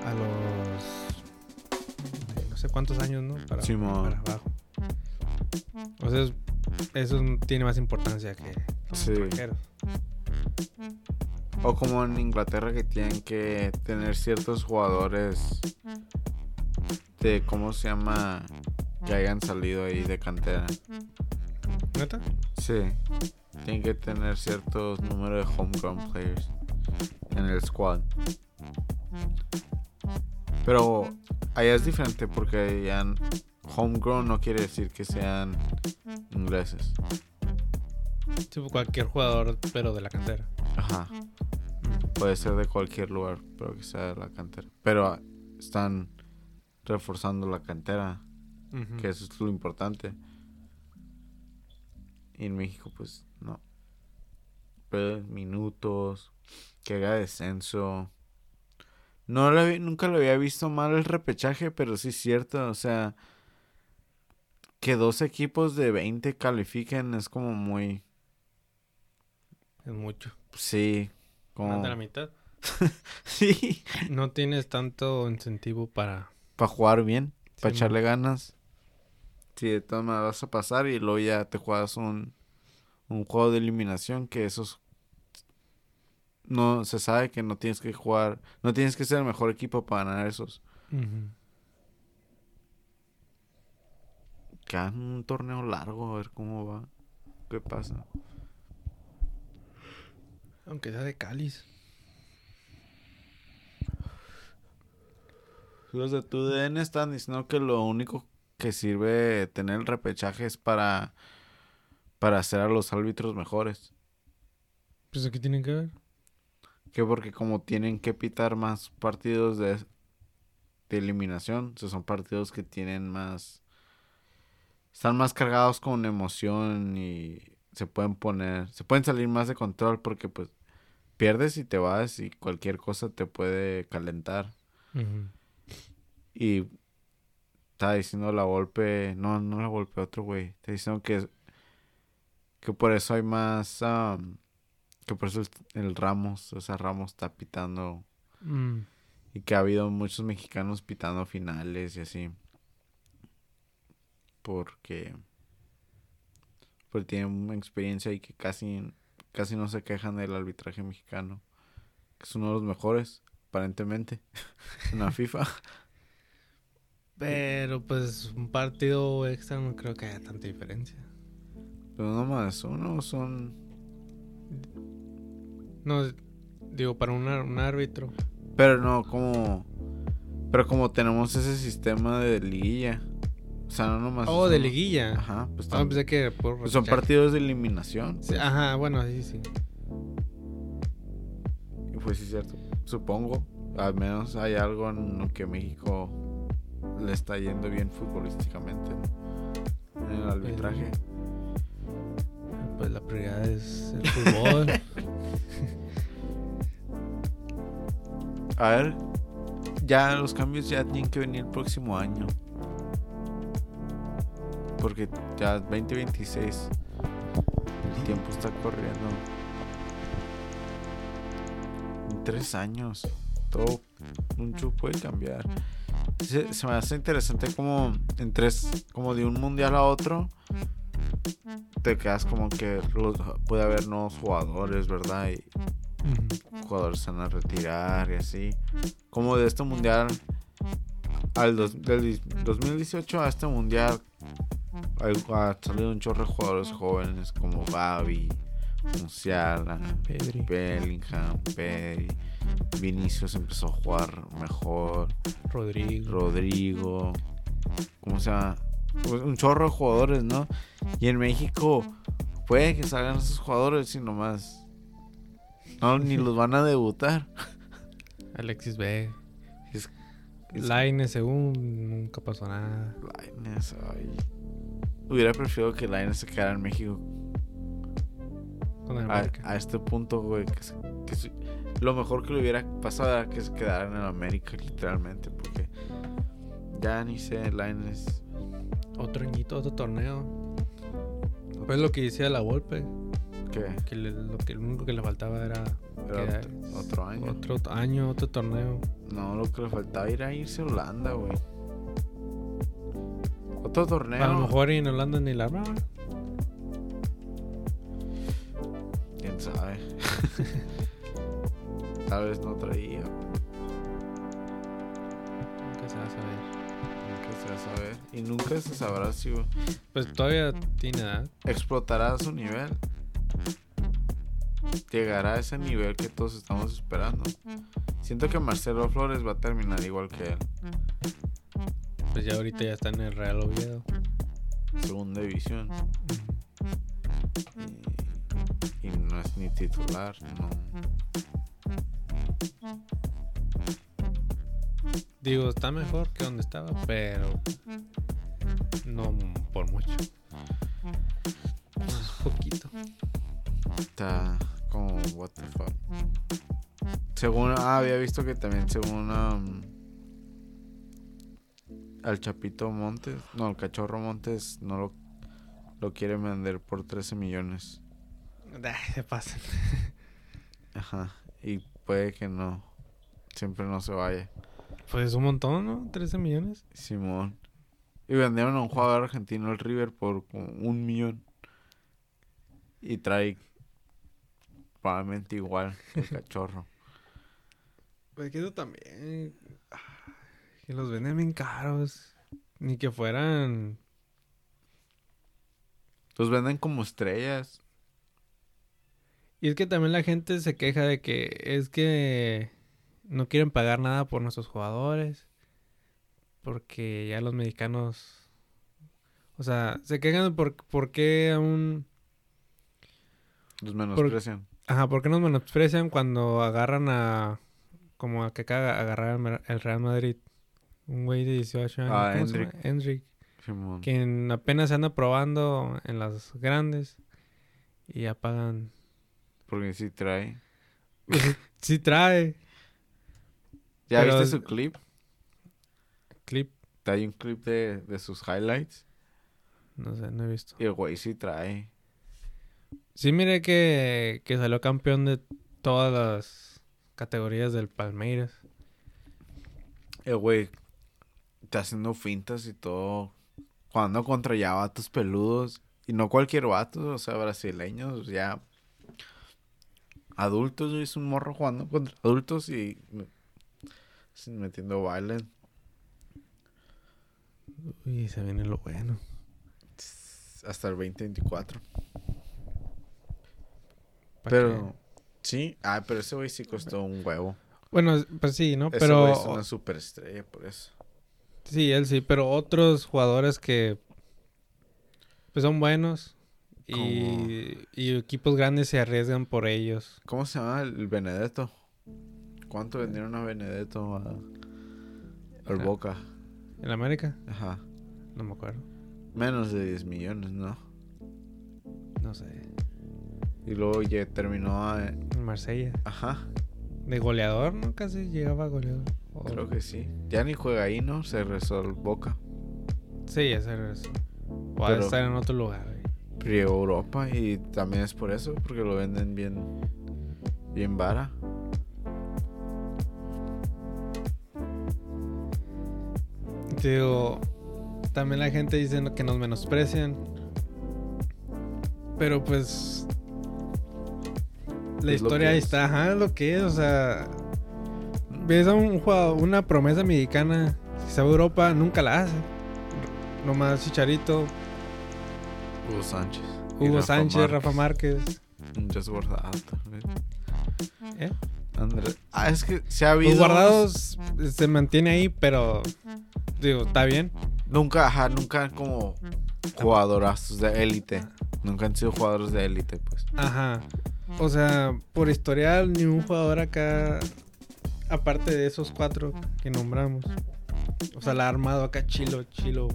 A los. No sé cuántos años, ¿no? Para, para abajo. O sea, es- eso tiene más importancia que los Sí. extranjeros. O como en Inglaterra que tienen que tener ciertos jugadores de cómo se llama que hayan salido ahí de cantera. ¿Neta? Sí. Tienen que tener ciertos números de homegrown players en el squad. Pero allá es diferente porque allá en- homegrown no quiere decir que sean ingleses. Sí, cualquier jugador, pero de la cantera. Ajá. Puede ser de cualquier lugar, pero que sea de la cantera. Pero están reforzando la cantera, que eso es lo importante. Y en México, pues minutos, que haga descenso. No lo había- nunca lo había visto mal el repechaje, pero sí es cierto, o sea, que dos equipos de 20 califiquen es como muy, Es mucho. sí, como, Más de la mitad. sí, No tienes tanto incentivo para... para jugar bien, para echarle ganas. Sí, de todas maneras vas a pasar y luego ya te juegas un, un juego de eliminación que esos no se sabe que no tienes que jugar, no tienes que ser el mejor equipo para ganar esos. Que hagan un torneo largo, a ver cómo va. ¿Qué pasa? Aunque sea de cáliz. Los de tu DN están diciendo que lo único que sirve tener el repechaje es para para hacer a los árbitros mejores. Pues aquí tienen que ver. Que porque como tienen que pitar más partidos de, de eliminación, o sea, son partidos que tienen más... Están más cargados con emoción y se pueden poner... Se pueden salir más de control porque pues pierdes y te vas y cualquier cosa te puede calentar. Y estaba diciendo la golpe, no, no la golpe, otro güey. Está diciendo que, que por eso hay más, am, que por eso el, el Ramos, o sea, Ramos está pitando Mm. y que ha habido muchos mexicanos pitando finales y así. Porque, porque tienen experiencia y que casi, casi no se quejan del arbitraje mexicano. Que es uno de los mejores, aparentemente, en la FIFA. Pero pues un partido extra no creo que haya tanta diferencia. Pero no más, uno son No, digo, para un, árbitro. Pero no, como. Pero como tenemos ese sistema de liguilla. O sea, no nomás. Oh, de liguilla. Ajá, pues, Ah, que por pues son repechaje. partidos de eliminación. Sí, ajá, bueno, sí, sí. Y pues sí, es cierto. Supongo. Al menos hay algo en lo que México le está yendo bien futbolísticamente. ¿no? En el arbitraje. Pues la prioridad es el fútbol. A ver. Ya los cambios ya tienen que venir el próximo año. Porque ya 2026. El tiempo está corriendo. En tres años. Todo mucho puede cambiar. Se, se me hace interesante como en tres, como de un mundial a otro, te quedas como que los- puede haber nuevos jugadores, ¿verdad? Y Ujú. jugadores se van a retirar y así. Como de este mundial al dos- del dis- 2018 a este mundial ha, salido un chorro de jugadores jóvenes como Gaby, Musiala, Pedri. Bellingham, Pedri, Vinicius empezó a jugar mejor, Rodrigo. Rodrigo, ¿cómo se llama? Pues un chorro de jugadores, ¿no? Y en México puede que salgan esos jugadores y nomás no ni los van a debutar. Alexis B. Es- según nunca pasó nada. Lainez, ay. Hubiera preferido que Lainez se quedara en México Con el a, a este punto, güey. Que, se- que se- lo mejor que le hubiera pasado era que se quedara en el América, literalmente. Porque ya ni sé, Lainez. Otro añito, otro torneo. Pues lo que decía la Volpe. que Que, le- lo, que lo único que le faltaba era. Era que- otro, otro año. Otro año, otro torneo. No, lo que le faltaba era irse a Holanda, güey. Otro torneo. A lo mejor en Holanda ni la armaban. Quién sabe. Tal vez no traía. Nunca se va a saber. Saber. Y nunca se sabrá si Pues todavía tiene edad. explotará a su nivel. Llegará a ese nivel que todos estamos esperando. Siento que Marcelo Flores va a terminar igual que él. Pues ya ahorita ya está en el Real Oviedo. Segunda división. Y, y no es ni titular. No. Digo, está mejor que donde estaba, pero no por mucho. Es poquito. Está como what the fuck. Según, ah, había visto que también según um, al Chapito Montes, no, el Cachorro Montes no lo, lo quiere vender por 13 millones. Se pasan. Ajá, y puede que no, siempre no se vaya. Pues un montón, ¿no? 13 millones. Simón. Y vendieron a un jugador argentino, el River, por como un millón. Y trae probablemente igual el cachorro. Pues que eso también. Que los venden bien caros. Ni que fueran. Los venden como estrellas. Y es que también la gente se queja de que es que no quieren pagar nada por nuestros jugadores. Porque ya los mexicanos. O sea, se quejan por, por qué aún. Los menosprecian. Ajá, ¿por qué nos menosprecian cuando agarran a. Como a que acaba agarrar el Real Madrid? Un güey de 18 años. Ah, ¿cómo se llama? Endrick. Endrick. Simón. Quien apenas se anda probando en las grandes. Y ya pagan. Porque sí trae. Pues sí trae ¿Ya Pero- viste su clip? clip. Hay un clip de, de sus highlights. No sé, no he visto. Y el güey sí trae. Sí, miré que, que salió campeón de todas las categorías del Palmeiras. El güey está haciendo fintas y todo. Jugando contra ya vatos peludos. Y no cualquier vato, o sea, brasileños, ya. Adultos, es un morro jugando contra adultos y. metiendo baile. Uy, se viene lo bueno. Hasta el 2024. ¿Pa' Pero. qué? Sí, ah, pero ese güey sí costó un huevo. Bueno, pues sí, ¿no? Ese Pero es una superestrella, por eso. sí, él sí, pero otros jugadores que pues son buenos y, y equipos grandes se arriesgan por ellos. ¿Cómo se llama el Benedetto? ¿Cuánto vendieron a Benedetto a, al. Boca? ¿En América? Ajá. No me acuerdo. Menos de 10 millones, ¿no? No sé. Y luego ya terminó a... En Marsella. Ajá, De goleador, ¿no? Casi llegaba a goleador. Creo que sí. Ya ni juega ahí, ¿no? Se rezó al Boca. Sí, ese es eso. O Pero- estar en otro lugar, güey. Pero Llegó a Europa y también es por eso, porque lo venden bien... Bien vara. Digo, también la gente dice que nos menosprecian. Pero pues. La Es historia ahí es. está, ajá, lo que es, o sea. Ves a un jugador, una promesa mexicana, si a Europa, nunca la hace. Nomás Chicharito, Hugo Sánchez. Hugo Rafa Sánchez, Márquez. Rafa Márquez. Muchas guardadas también. ¿Eh? Andrés. Ah, es que se ha Los habido... guardados se mantiene ahí, pero. Digo, está bien. Nunca, ajá, nunca como jugadorazos de élite. Nunca han sido jugadores de élite, pues. Ajá. O sea, por historial, ni un jugador acá, aparte de esos cuatro que nombramos. O sea, la ha armado acá chilo, chilo.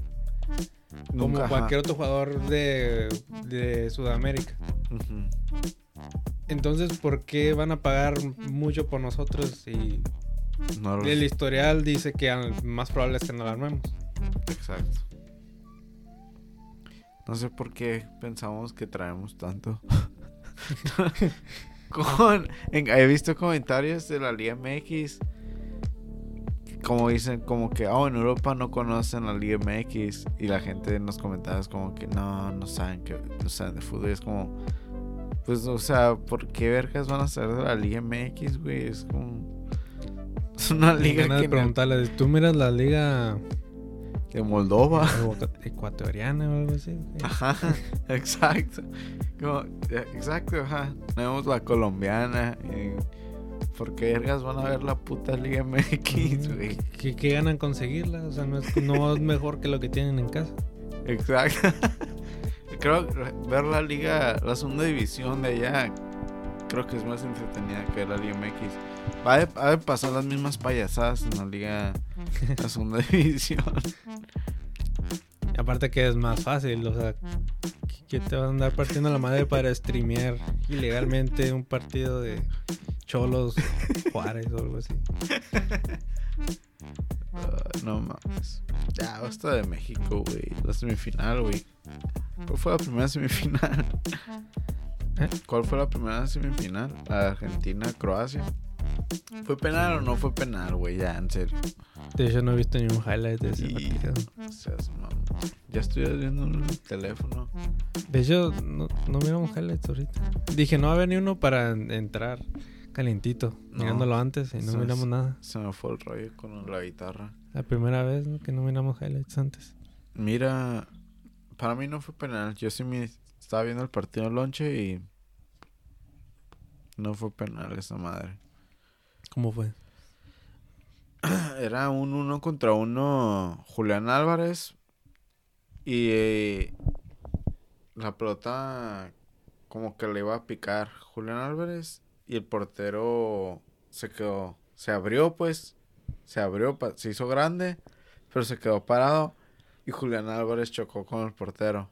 Como Nunca, ajá. cualquier otro jugador de, de Sudamérica. Ujú. Entonces, ¿por qué van a pagar mucho por nosotros si No lo el historial dice que más probable es que no la armemos? Exacto. No sé por qué pensamos que traemos tanto. Con, en- he visto comentarios de la Liga MX. Como dicen, como que, oh, en Europa no conocen la Liga MX. Y la gente en los comentarios, como que no, no saben que no saben de fútbol. Y es como, pues, o sea, ¿por qué vergas van a saber de la Liga MX, güey? Es como. Es una liga ganas que ¿tú miras la liga de Moldova. ecuatoriana o algo así? güey? Ajá, exacto. Como, exacto, ajá. Tenemos la colombiana. eh, ¿Por qué vergas van a ver la puta Liga MX, güey? ¿Qué, qué ganan conseguirla? O sea, no es, no es mejor que lo que tienen en casa. Exacto. Creo que ver la liga, la segunda división de allá, creo que es más entretenida que la Liga MX. Va a, va a pasar las mismas payasadas en la liga, la segunda división. Aparte que es más fácil, o sea, que te van a andar partiendo la madre para streamear ilegalmente un partido de Cholos Juárez o algo así. Ah, no mames. Ya, basta de México, güey. La semifinal, güey. ¿Cuál fue la primera semifinal? ¿Eh? ¿Cuál fue la primera semifinal? La de Argentina-Croacia. ¿Fue penal o no fue penal, güey? Ya, en serio. De hecho, no he visto ni un highlight de ese Y- partido. O sea. Ya estoy viendo en el teléfono. De hecho, no, no miramos highlights ahorita. Dije, no va a haber ni uno para en- entrar calientito, No. mirándolo antes y no miramos nada. Se me fue el rollo con la guitarra. La primera vez ¿no? que no miramos highlights antes. Mira, para mí no fue penal. Yo sí me estaba viendo el partido en lonche y no fue penal esa madre. ¿Cómo fue? Era un uno contra uno Julián Álvarez y eh, la pelota como que le iba a picar Julián Álvarez y el portero se quedó, se abrió pues, se abrió, se hizo grande, pero se quedó parado y Julián Álvarez chocó con el portero.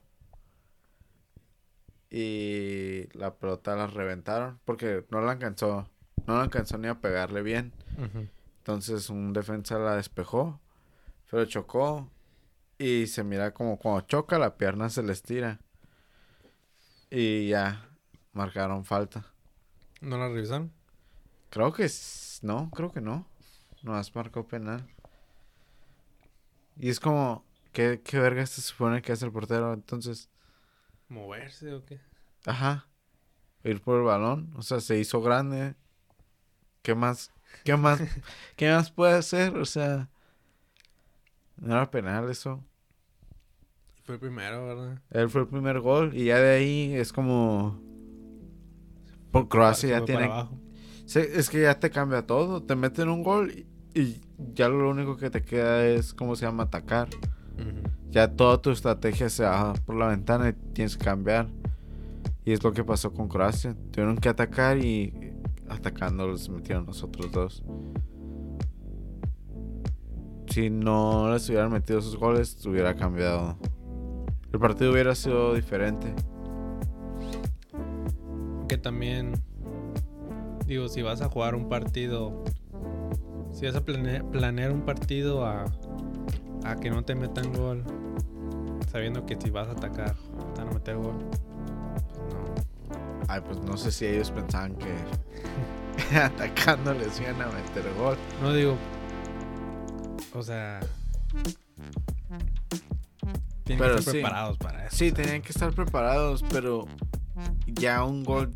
Y la pelota la reventaron porque no la alcanzó, no la alcanzó ni a pegarle bien. Entonces un defensa la despejó, pero chocó y se mira como cuando choca la pierna se le estira. Y ya marcaron falta. ¿No la revisaron? Creo que s- no, creo que no. No has marcado penal. Y es como, ¿qué, qué verga se supone que hace el portero? Entonces, ¿Moverse o qué? ajá, ir por el balón. O sea, se hizo grande. ¿Qué más? ¿Qué más? ¿Qué más puede hacer? O sea, no era penal eso. Fue el primero, ¿verdad? Él fue el primer gol y ya de ahí es como... Por Croacia ya tiene... es que ya te cambia todo. Te meten un gol y, y ya lo único que te queda es, ¿cómo se llama? Atacar. Ya toda tu estrategia se va por la ventana y tienes que cambiar. Y es lo que pasó con Croacia. Tuvieron que atacar y atacando los metieron los otros dos. Si no les hubieran metido esos goles, hubiera cambiado. El partido hubiera sido diferente. Que también, digo, si vas a jugar un partido, si vas a plane- planear un partido a, a que no te metan gol, sabiendo que si vas a atacar, te van a meter gol, pues no. Ay, pues no sé si ellos pensaban que atacando les iban a meter gol. No digo, o sea, tienen Pero que estar sí. preparados para eso. Sí, tenían que estar preparados, pero ya un gol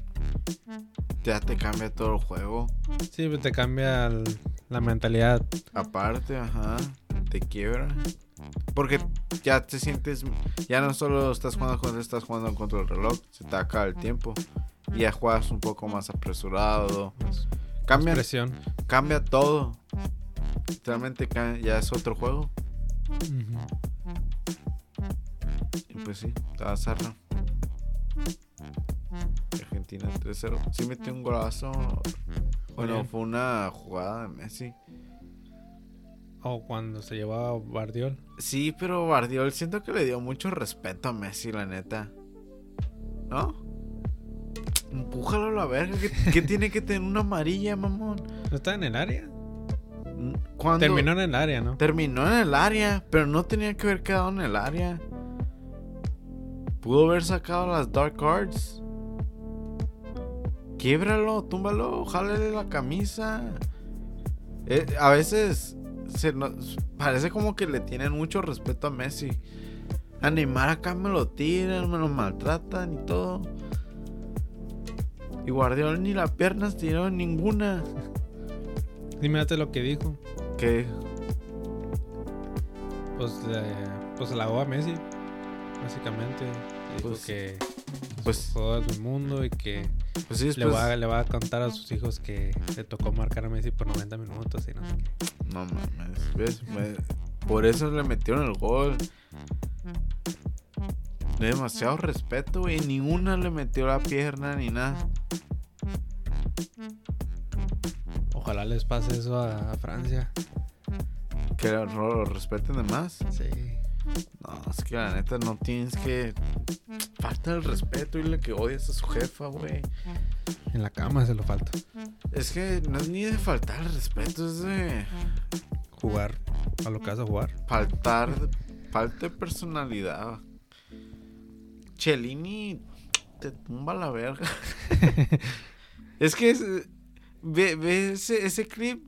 ya te cambia todo el juego. Sí, pues te cambia el- la mentalidad. Aparte, ajá, te quiebra. Porque ya te sientes, ya no solo estás jugando contra, estás jugando contra el reloj, se te acaba el tiempo. Y ya juegas un poco más apresurado. Más, Cambia, presión. cambia todo. Literalmente ca- ya es otro juego. Y pues sí, estaba zarra. Argentina 3-0. Sí metió un golazo. Bueno, Bien. fue una jugada de Messi. O cuando se llevaba Bardiol. Sí, pero Bardiol siento que le dio mucho respeto a Messi, la neta. ¿No? Empújalo a la verga. ¿Qué, qué tiene que tener una amarilla, mamón? ¿No estaba en el área? Terminó en el área, ¿no? Terminó en el área, pero no tenía que haber quedado en el área. Pudo haber sacado las Dark Cards. Quiebralo, túmbalo, jálale la camisa. Eh, a veces se nos- parece como que le tienen mucho respeto a Messi. A Neymar acá me lo tiran, me lo maltratan y todo. Y Guardiola ni las piernas tiró ninguna. Dime lo que dijo. Que Pues, eh, pues halagó a Messi, básicamente. Dijo Pues- que pues- es el mundo y que pues sí, le, va, le va a contar a sus hijos que le tocó marcar a Messi por 90 minutos y no sé qué. No mames, ¿ves? Me- Por eso le metieron el gol. Demasiado respeto, güey. Ni una le metió la pierna ni nada. Ojalá les pase eso a, a Francia. Que lo, lo respeten de más. Sí. No, es que la neta no tienes que. Falta el respeto y le que odias a su jefa, güey. En la cama se lo falta. Es que no es ni de faltar el respeto, es de Jugar a lo que vas a jugar. faltar. Falta de personalidad. Chelini te tumba la verga. es que es- ve, ve ese, ese clip.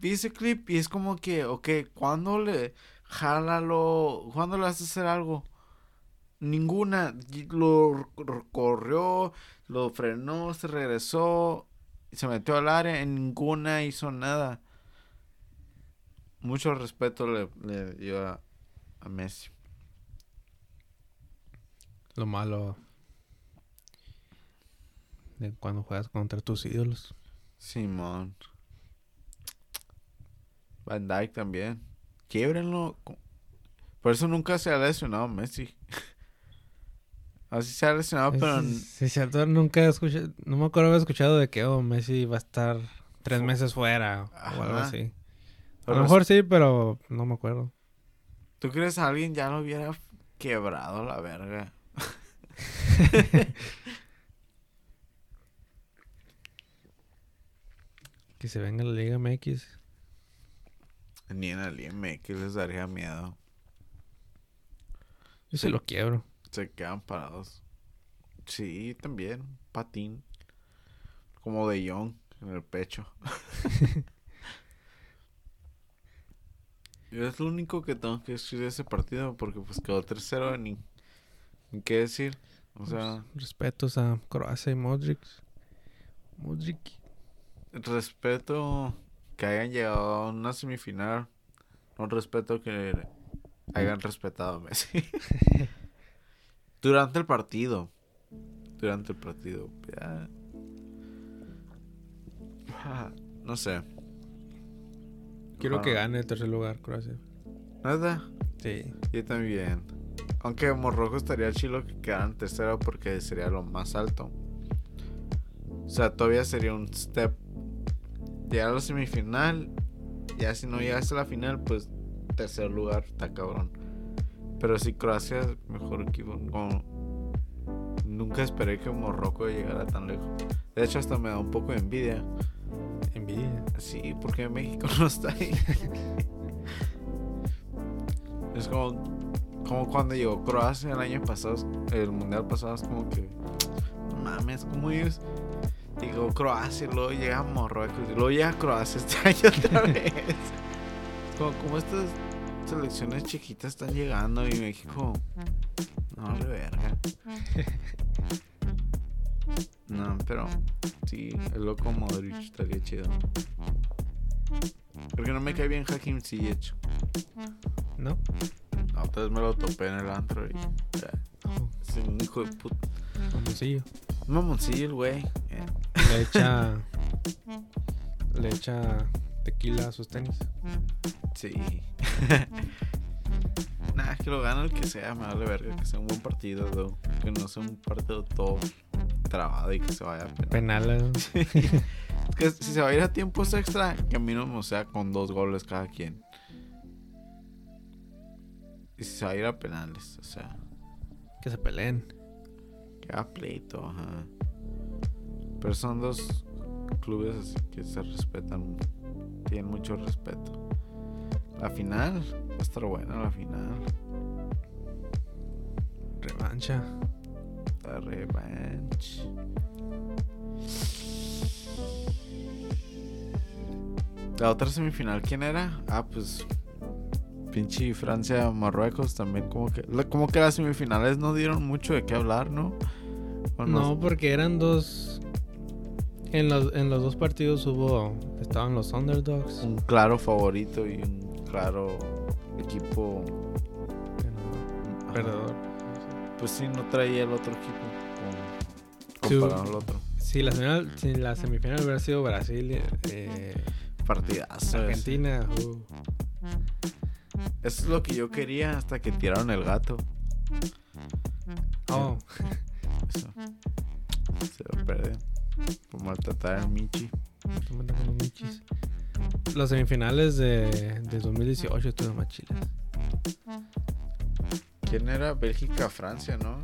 Vi ese clip y es como que, ok, ¿cuándo le jálalo? ¿Cuándo le vas a hacer algo? Ninguna. Lo corrió, lo frenó, se regresó, se metió al área, en ninguna hizo nada. Mucho respeto le, le dio a, a Messi. Lo malo de cuando juegas contra tus ídolos. Simón. Van Dyke también. Quiebrenlo. Por eso nunca se ha lesionado Messi. Así se ha lesionado, pero Sí, sí, cierto. Nunca he escuchado, no me acuerdo haber escuchado de que oh, Messi va a estar tres meses fuera o algo así. A lo mejor sí, pero no me acuerdo. ¿Tú crees que alguien ya lo hubiera quebrado la verga? Que se venga la Liga MX. Ni en el que les daría miedo. Yo se lo quiebro. Se quedan parados. Sí, también. Patín. Como de Young en el pecho. Yo es lo único que tengo que decir de ese partido porque pues quedó tercero ni, ni qué decir. O sea, Respetos a Croacia y Modric. Modric. respeto que hayan llegado a una semifinal. No respeto que hayan respetado a Messi. Durante el partido. Durante el partido. Ya. Ah, No sé. Quiero que Ajá. gane el tercer lugar, Croacia. Nada. Sí. Yo también. Aunque Morroco estaría chilo que quedaran tercero porque sería lo más alto. O sea, todavía sería un step. Llegar a la semifinal. Ya si no llegas a la final, pues tercer lugar, está cabrón. Pero si Croacia es mejor equipo. como- Nunca esperé que Morroco llegara tan lejos. De hecho, hasta me da un poco de envidia. Envidia. Sí, porque México no está ahí. es como, como cuando llegó Croacia el año pasado, el mundial pasado, es como que, no mames, como ellos. Llegó Croacia, luego llega Marruecos, y luego llega Croacia este año otra vez. Como, como estas selecciones chiquitas están llegando y México, no vale verga. No, pero sí, el loco Modric estaría chido. Porque no me cae bien Hakim Ziyech. ¿No? No, entonces me lo topé en el antro y Es un hijo de puta. famosillo. Mamoncillo el güey. Eh, Le echa. le echa tequila a sus tenis. Sí. Nah, que lo gana el que sea, me vale verga, que sea un buen partido, though. Que no sea un partido todo trabado y que se vaya a penal. Eh. Es que si se va a ir a tiempos extra, que mínimo sea con dos goles cada quien. Y si se va a ir a penales, o sea, Que se peleen. Haga pleito, ajá. Pero son dos clubes así que se respetan, tienen mucho respeto. La final, va a estar buena la final. Revancha. La revanche. La otra semifinal, ¿quién era? Ah, pues. Pinche Francia, Marruecos también, como que. Como que las semifinales no dieron mucho de qué hablar, ¿no? ¿O No, porque eran dos. En los, en los dos partidos hubo. Estaban los underdogs. Un claro favorito y un claro equipo. ajá. Perdedor. Pues sí, no traía el otro equipo. con- Sí, Comparado al otro. Si la, final, si la semifinal hubiera sido Brasil, eh, Partidazo. ese. Argentina. uh, Eso es lo que yo quería hasta que tiraron el gato. Oh, Eso. Se lo perden. Por maltratar al Michi. ¿cómo andan con los semifinales de, de 2018 estuvieron más chilas. ¿Quién era? Bélgica, Francia, ¿no?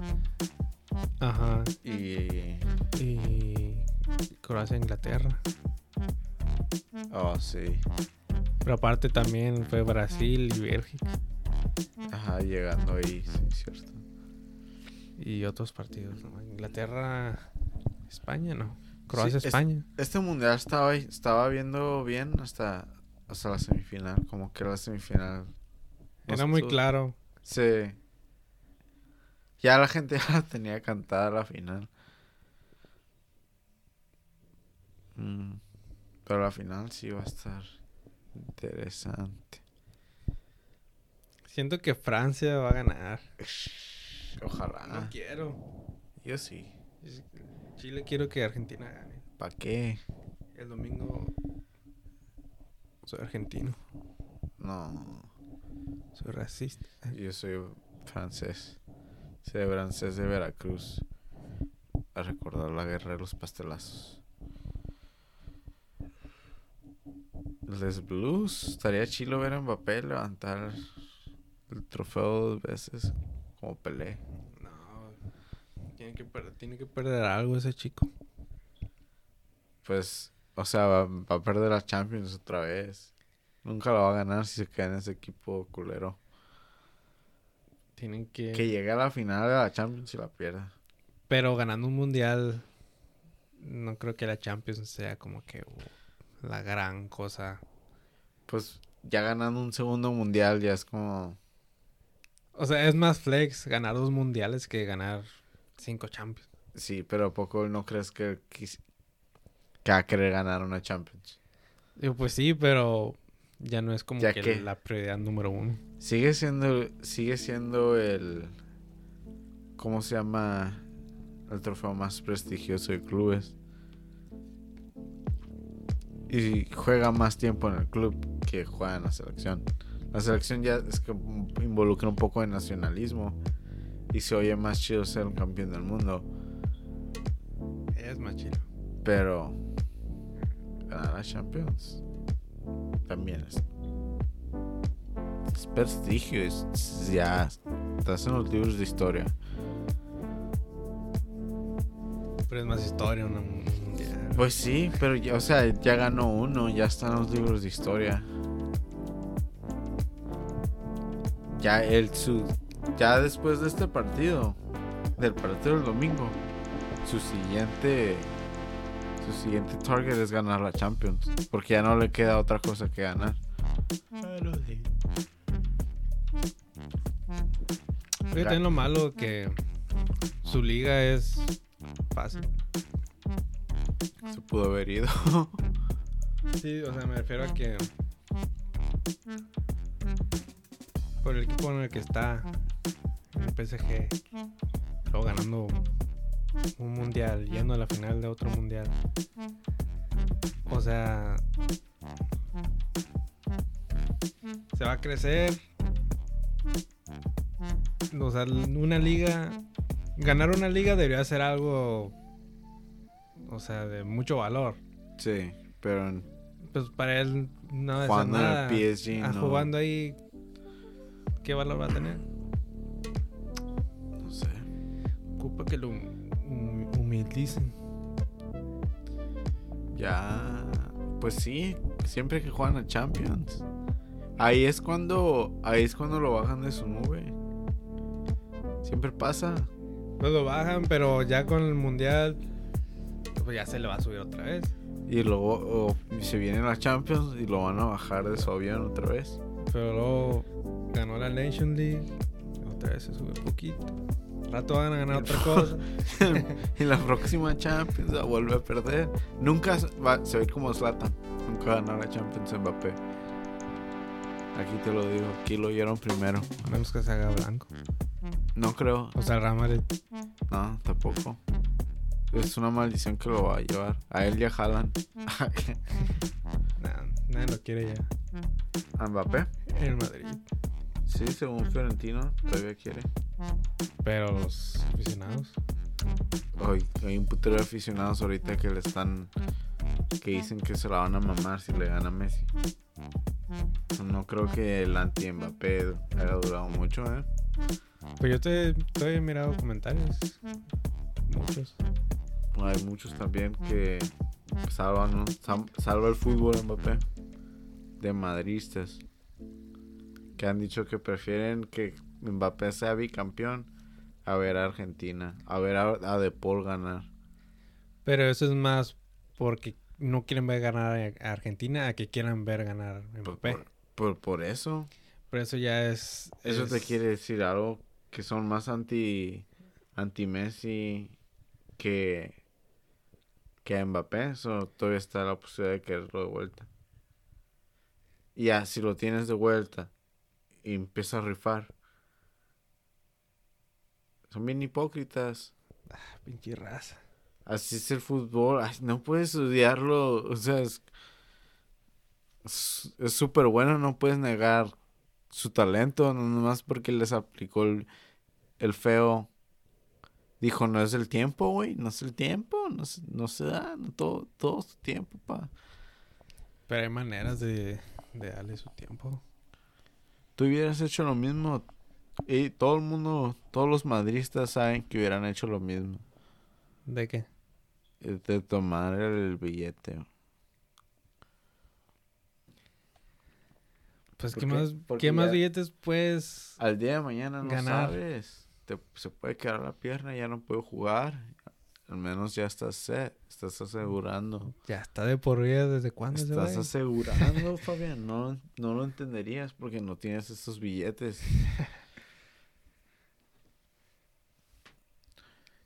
Ajá. Y. Y Croacia, Inglaterra. Oh, sí. Pero aparte también fue Brasil y Bélgica. Ajá, llegando ahí, sí, cierto. Y otros partidos, ¿no? Inglaterra, España, ¿no? Croacia, Sí, es- España. Este mundial estaba, estaba viendo bien hasta, hasta la semifinal. Como que la semifinal. no Era muy tú- claro. Sí. Ya la gente ya la tenía cantada la final. Mm, Pero la final sí va a estar interesante. Siento que Francia va a ganar. Ojalá. No quiero. Yo sí. Chile quiero que Argentina gane. ¿Para qué? El domingo soy argentino. No. Soy racista. Yo soy francés. Soy francés de Veracruz. A recordar la guerra de los pastelazos. Les Blues. Estaría chilo ver a Mbappé levantar el trofeo dos veces. Como Pelé. No. Tiene que, per- tiene que perder algo ese chico. Pues, o sea, va, va a perder la Champions otra vez. Nunca lo va a ganar si se queda en ese equipo culero. Tienen que... Que llegue a la final de la Champions y la pierda. Pero ganando un mundial, no creo que la Champions sea como que uh, la gran cosa. Pues ya ganando un segundo mundial ya es como... O sea, es más flex ganar dos mundiales que ganar cinco Champions. Sí, pero ¿a poco no crees que, que va a querer ganar una Champions? Digo, pues sí, pero ya no es como ¿Ya que la prioridad número uno. Sigue siendo, sigue siendo el, ¿cómo se llama? El trofeo más prestigioso de clubes. Y juega más tiempo en el club que juega en la selección. La selección ya es que involucra un poco de nacionalismo. Y se oye más chido ser un campeón del mundo. Es más chido. Pero ganar la Champions también es, es prestigio, es, es ya estás en los libros de historia. Pero es más historia una. Pues sí, pero ya, o sea, ya ganó uno, ya están los libros de historia. Ya el su ya después de este partido, del partido del domingo, su siguiente su siguiente target es ganar la Champions, porque ya no le queda otra cosa que ganar. Fíjate en lo malo que su liga es fácil. Se pudo haber ido. Sí, o sea, me refiero a que por el equipo en el que está el PSG, luego ganando un mundial, yendo a la final de otro mundial. O sea, se va a crecer. O sea, una liga, ganar una liga debería ser algo, o sea, de mucho valor. sí, pero Pues para él no ser jugando en nada. el PSG Ah, no, Jugando ahí, ¿qué valor va a tener? no sé. Ocupa que lo hum- humildicen. Ya, pues sí, siempre que juegan a Champions. Ahí es cuando, ahí es cuando lo bajan de su nube. Siempre pasa. Pues lo bajan, pero ya con el mundial, pues ya se le va a subir otra vez. Y luego o, se viene la Champions y lo van a bajar de su avión otra vez. Pero luego ganó la Nation League, otra vez se sube un poquito. Rato van a ganar otra cosa. y la próxima Champions la vuelve a perder. Nunca se va, se ve como Zlatan. Nunca ganó la Champions Mbappé. Aquí te lo digo, aquí lo oyeron primero. A menos que se haga blanco. No creo, O sea, el Real Madrid, no, tampoco. Es una maldición que lo va a llevar. A él ya jalan. nah, nadie lo quiere ya. ¿A Mbappé? El Madrid. Sí, según Fiorentino, todavía quiere. Pero los aficionados. Hoy hay un putero de aficionados ahorita que le están. que dicen que se la van a mamar si le gana Messi. No creo que el anti-Mbappé haya durado mucho, ¿eh? Pues yo te, te he mirado comentarios. Muchos. Hay muchos también que salvan, salva el fútbol Mbappé. De madristas. Que han dicho que prefieren que Mbappé sea bicampeón a ver a Argentina. A ver a, a De Paul ganar. Pero eso es más porque no quieren ver ganar a Argentina a que quieran ver ganar a Mbappé. por- por- por eso. Pero eso ya es... Eso te es- quiere decir algo que son más anti anti Messi que que a Mbappé, eso todavía está la posibilidad de quererlo de vuelta. Y ya, si lo tienes de vuelta y empieza a rifar. Son bien hipócritas. Pinche raza. Así es el fútbol. Ay, no puedes odiarlo. O sea, es súper bueno. No puedes negar su talento. No nomás porque les aplicó el, el feo. Dijo, no es el tiempo, güey. No es el tiempo. No, se- no se da. No, todo, todo su tiempo, pa. Pero hay maneras de, de darle su tiempo. Tú hubieras hecho lo mismo. Y todo el mundo, todos los madristas saben que hubieran hecho lo mismo. ¿De qué? eh, De tomar el billete. Pues, ¿Por ¿qué más, ¿qué más billetes puedes...? Al día de mañana no Ganar. sabes. Te, se puede quedar la pierna, ya no puedo jugar. Al menos ya estás set, estás asegurando. Ya está de por vida desde cuándo Estás asegurando, Fabián. No, no lo entenderías porque no tienes estos billetes.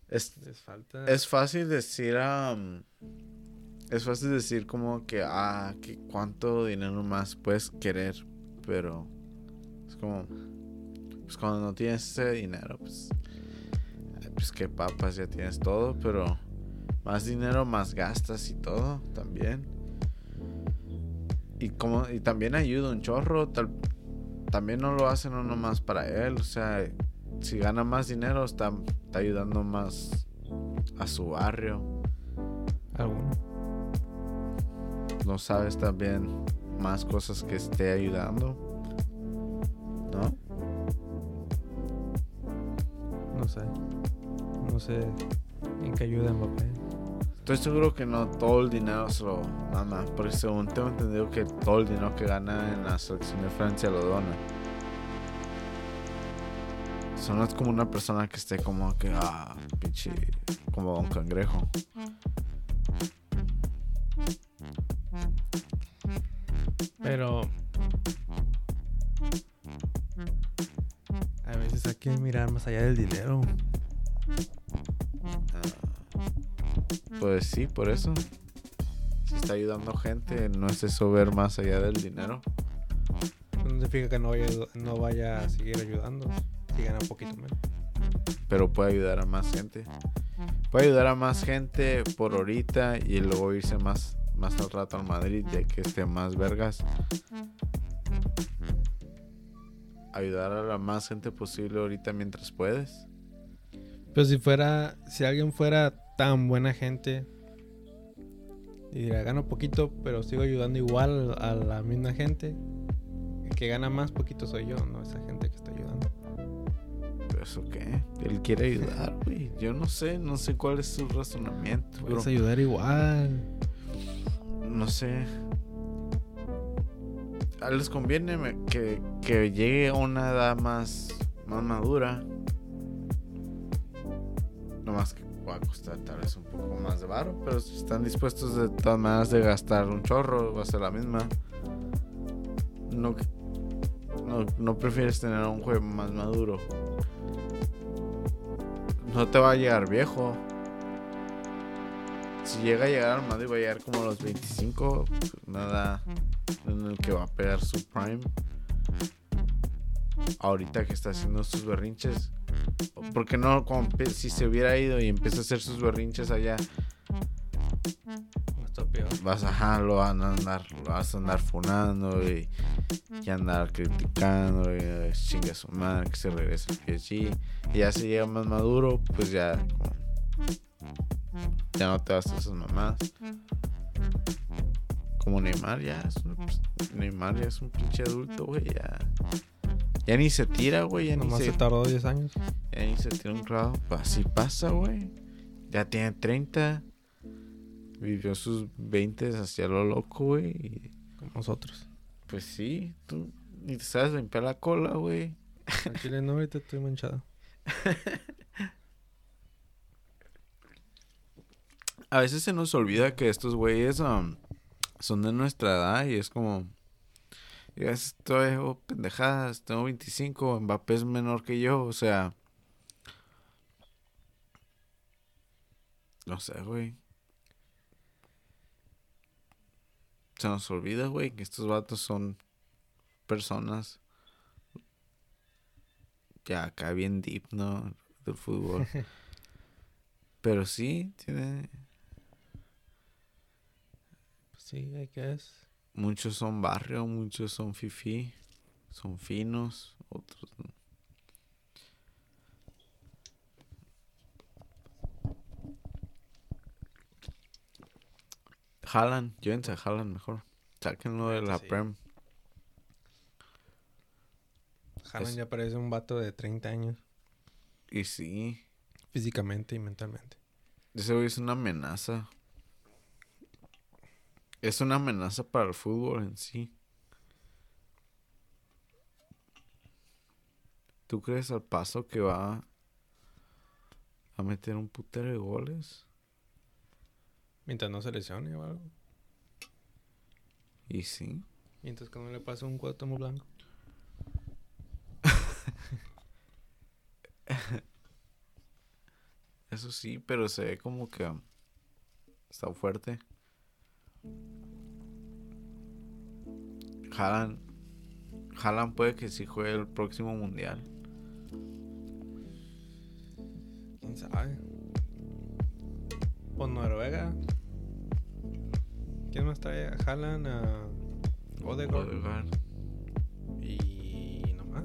Es, Les falta... es fácil decir, am, es fácil decir como que, ah, que cuánto dinero más puedes querer, pero es como, pues cuando no tienes ese dinero, pues, eh, pues que papas, ya tienes todo, pero más dinero más gastas y todo también. Y como, y también ayuda un chorro, tal, también no lo hace no nomás para él, o sea, si gana más dinero está, está ayudando más a su barrio. ¿Alguno? No sabes también más cosas que esté ayudando. No sé. No sé en qué ayuda Mbappé. Estoy seguro que no todo el dinero se lo mama. Porque según tengo entendido que todo el dinero que gana en la selección de Francia lo dona. Eso no es como una persona que esté como que, ah, pinche, como un cangrejo. Pero... más allá del dinero. Ah, pues sí, por eso. Si está ayudando gente, no es eso ver más allá del dinero. No significa que no vaya, no vaya a seguir ayudando. Si gana un poquito menos. pero puede ayudar a más gente. Puede ayudar a más gente por ahorita y luego irse más, más al rato al Madrid de que esté más vergas. Ayudar a la más gente posible ahorita mientras puedes. Pero si fuera, si alguien fuera tan buena gente y dirá, gano poquito, pero sigo ayudando igual a la misma gente, el que gana más poquito soy yo, no esa gente que está ayudando. ¿Pero eso qué? Él quiere ayudar, güey. Yo no sé, no sé cuál es su razonamiento, bro. Puedes ayudar igual. No sé. Les conviene que, que llegue a una edad más, más madura. No más que va a costar tal vez un poco más de varo, pero si están dispuestos de todas maneras de gastar un chorro, va a ser la misma. No, no, no prefieres tener un juego más maduro. No te va a llegar viejo. Si llega a llegar al Madrid va a llegar como a los 25, nada en el que va a pegar su prime. Ahorita que está haciendo sus berrinches. Porque no, si se hubiera ido y empieza a hacer sus berrinches allá, peor. vas a, lo van a andar, lo vas a andar funando y, y andar criticando y eh, chingue a su madre que se regrese al PSG. Y ya si llega más maduro, pues ya como, ya no te vas a esas mamás. Como Neymar ya es un, Neymar ya es un pinche adulto, güey, ya. Ya ni se tira, güey. Ya, ni Nomás se, se tardó 10 años. ya ni se tira un. Pues así pasa, güey. Ya tiene 30. Vivió sus 20 hacia lo loco, güey. Como nosotros. Pues sí, tú ni te sabes limpiar la cola, güey. Al chile no, ahorita estoy manchado. A veces se nos olvida que estos güeyes um, son de nuestra edad y es como... Ya estoy oh, pendejadas, tengo 25, Mbappé es menor que yo, o sea... No sé, güey. Se nos olvida, güey, que estos vatos son personas ya acá bien deep, ¿no? Del fútbol. Pero sí, tiene... Sí, I guess. Muchos son barrio, muchos son fifi, son finos, otros no. Jalan, llévense a Jalan mejor. Sáquenlo de la Sí. Prem. Es- ya parece un vato de 30 años. Y sí, Físicamente y mentalmente. ese güey es una amenaza. Es una amenaza para el fútbol en sí. ¿Tú crees al paso que va a meter un putero de goles? Mientras no se lesione o algo. Y sí. Mientras que no le pase un cuarto muy blanco. Eso sí, pero se ve como que está fuerte. Jalan. Jalan puede que sí juegue el próximo mundial. ¿Quién sabe? Pues Noruega. ¿Quién más trae? A Haaland, a Odegaard. Odegaard. Y no más.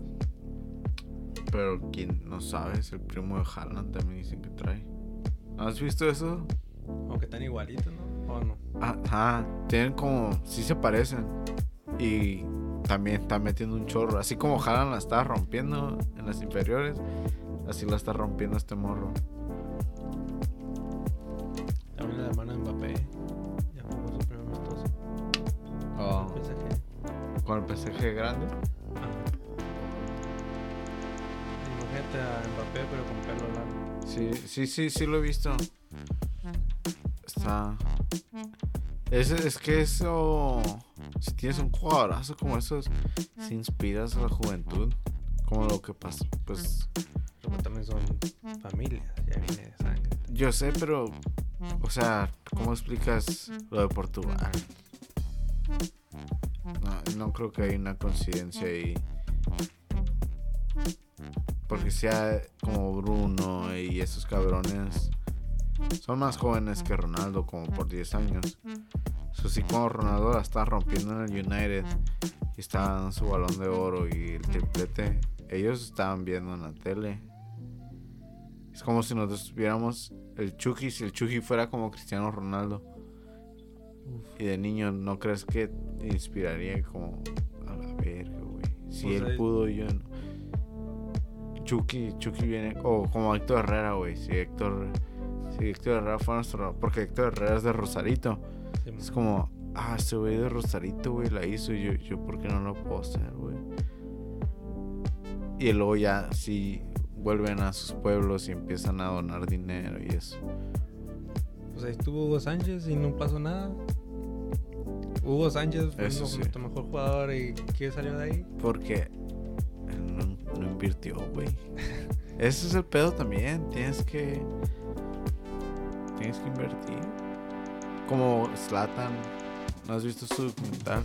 Pero quien no sabe es el primo de Haaland también dicen que trae. ¿Has visto eso? Aunque están igualitos, ¿no? ¿O no? Ajá, tienen como, sí se parecen. Y también está metiendo un chorro. Así como Haaland la está rompiendo en las inferiores, así la está rompiendo este morro. También la hermana de Mbappé. Ya jugó su primer amistoso. Oh, PSG. con el PSG grande. Ajá. Imagínate a Mbappé, pero con pelo largo. Sí, sí, sí, sí lo he visto. Está. Es, es que eso. Si tienes un jugadorazo como esos, si inspiras a la juventud. Como lo que pasa. Pues Pero también son familias, ya viene de sangre. yo sé, pero. O sea, ¿cómo explicas lo de Portugal? No, no creo que haya una coincidencia ahí. Porque sea como Bruno y esos cabrones son más jóvenes que Ronaldo, como por 10 años. Eso sí, como Ronaldo la está rompiendo en el United y está dando su balón de oro y el triplete, ellos estaban viendo en la tele. Es como si nosotros viéramos el Chucky, si el Chucky fuera como Cristiano Ronaldo. Y de niño, ¿no crees que te inspiraría como a la verga, güey? Si Pues él ahí- pudo, yo no. Chucky, Chucky viene, o como Héctor Herrera, güey. Si Héctor, si Héctor Herrera fue nuestro, porque Héctor Herrera es de Rosarito. Sí, Es como, ah, ese güey de Rosarito, güey, la hizo. Y yo, yo, ¿por qué no lo puedo hacer, güey? Y luego ya, sí, vuelven a sus pueblos y empiezan a donar dinero y eso. Pues ahí estuvo Hugo Sánchez y no pasó nada. Hugo Sánchez fue Eso nu- sí. nuestro mejor jugador y ¿quién salió de ahí? Porque él no, no invirtió, güey. Ese es el pedo también. Tienes que. Tienes que invertir. Como Slatan. ¿No has visto su documental?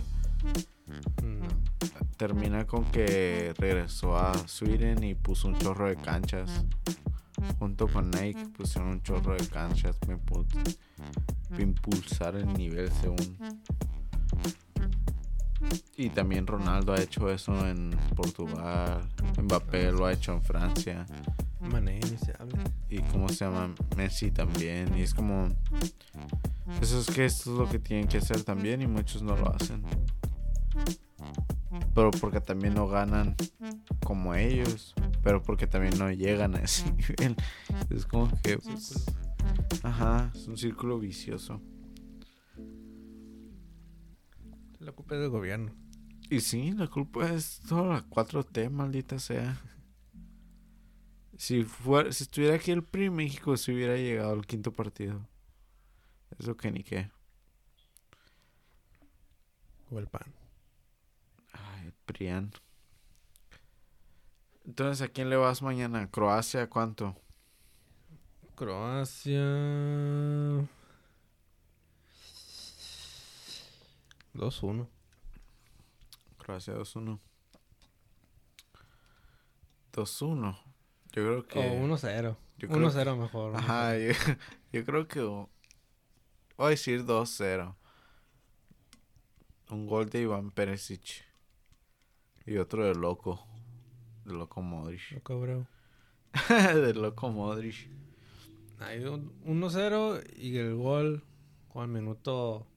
No. Termina con que regresó a Sweden y puso un chorro de canchas. Junto con Nike pusieron un chorro de canchas para impulsar el nivel según. Y también Ronaldo ha hecho eso en Portugal. Mbappé lo ha hecho en Francia. Mané, ni se habla. Y cómo se llama Messi también. Y es como. Eso es que esto es lo que tienen que hacer también y muchos no lo hacen. Pero porque también no ganan como ellos, pero porque también no llegan a ese nivel. Es como que, pues, ajá, es un círculo vicioso. La culpa es del gobierno. Y sí, la culpa es toda la 4T, maldita sea. Si, fuera, si estuviera aquí el PRI, México se hubiera llegado al quinto partido. Eso que ni qué. O el pan. Ay, Prián. Entonces, ¿a quién le vas mañana? ¿Croacia cuánto? Croacia. 2-1. Croacia 2-1. 2-1. Yo creo que. O 1-0. yo creo 1-0 mejor. Ajá, yo, yo creo que. Voy a decir 2-0. Un gol de Iván Perisic. Y otro de Loco. De Loco Modric. Lo cabrón. de Loco Modric. Hay un 1-0 y el gol con el minuto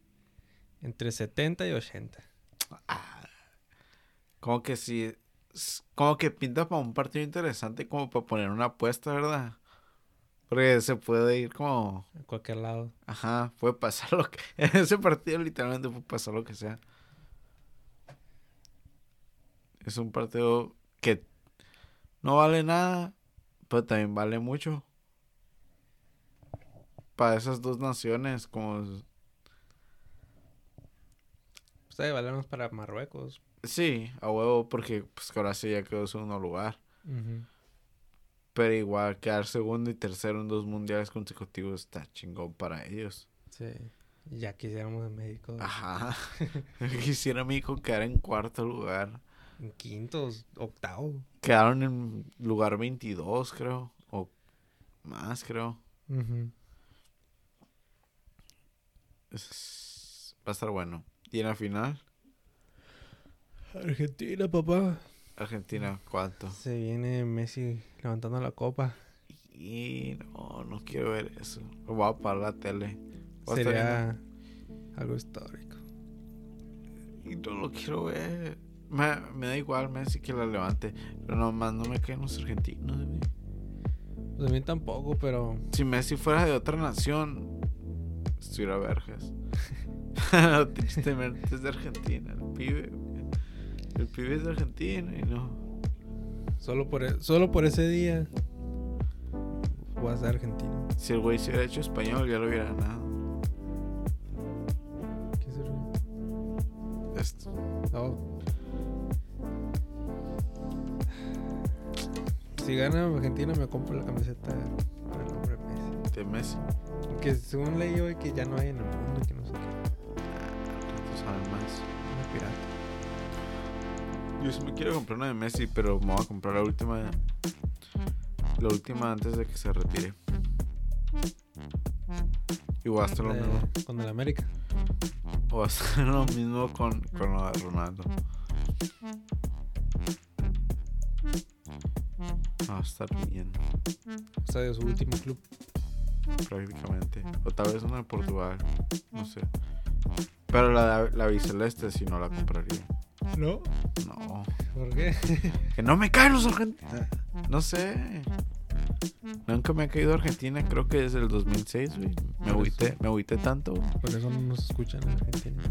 entre 70 y 80. Como que sí. s- Como que pinta para un partido interesante, como para poner una apuesta, ¿verdad? Porque se puede ir como. En cualquier lado. Ajá, puede pasar lo que. En ese partido literalmente puede pasar lo que sea. Es un partido que no vale nada, pero también vale mucho. Para esas dos naciones, como. Ahí valemos para Marruecos. Sí, a huevo, porque pues sí ya quedó en segundo lugar. Pero igual quedar segundo y tercero en dos mundiales consecutivos está chingón para ellos. Sí. Ya quisiéramos en México. Ajá. Quisiera México quedar en cuarto lugar. En quintos, octavo. Quedaron en lugar 22, creo. O más, creo. Es- Va a estar bueno. Y en la final, Argentina, papá. Argentina, ¿cuánto? Se viene Messi levantando la copa. Y no, no quiero ver eso. Voy a apagar la tele. Sería algo histórico. Y no lo quiero ver. Me, me da igual Messi que la levante. Pero nomás no me caen los argentinos, güey. Pues a mí tampoco, pero Si Messi fuera de otra nación, estuviera vergas. Tristemente es de Argentina, el pibe. El pibe es de Argentina y no. solo por, e- solo por ese día voy a ser argentino. Si el güey se hubiera hecho español, ya lo hubiera ganado. ¿Qué será? Esto. Oh. Si gana Argentina me compro la camiseta con el nombre Messi. De Messi. Que según leí hoy que ya no hay en el mundo, que no sé qué. Saben más. Una pirata. Yo sí me quiero comprar una de Messi, pero me voy a comprar la última. La última antes de que se retire. Y voy a hacer lo De- mismo. con el América. A hacer lo mismo con, con lo de Ronaldo. Va a estar bien, O sea, de su último club. prácticamente. O tal vez una de Portugal. No sé. Pero la, la biceleste si no la compraría. ¿No? No. ¿Por qué? Que no me caen los argentinos. No sé. Nunca me ha caído Argentina, creo que desde el 2006, güey. Me agüité, me agüité tanto Por eso no nos escuchan en Argentina.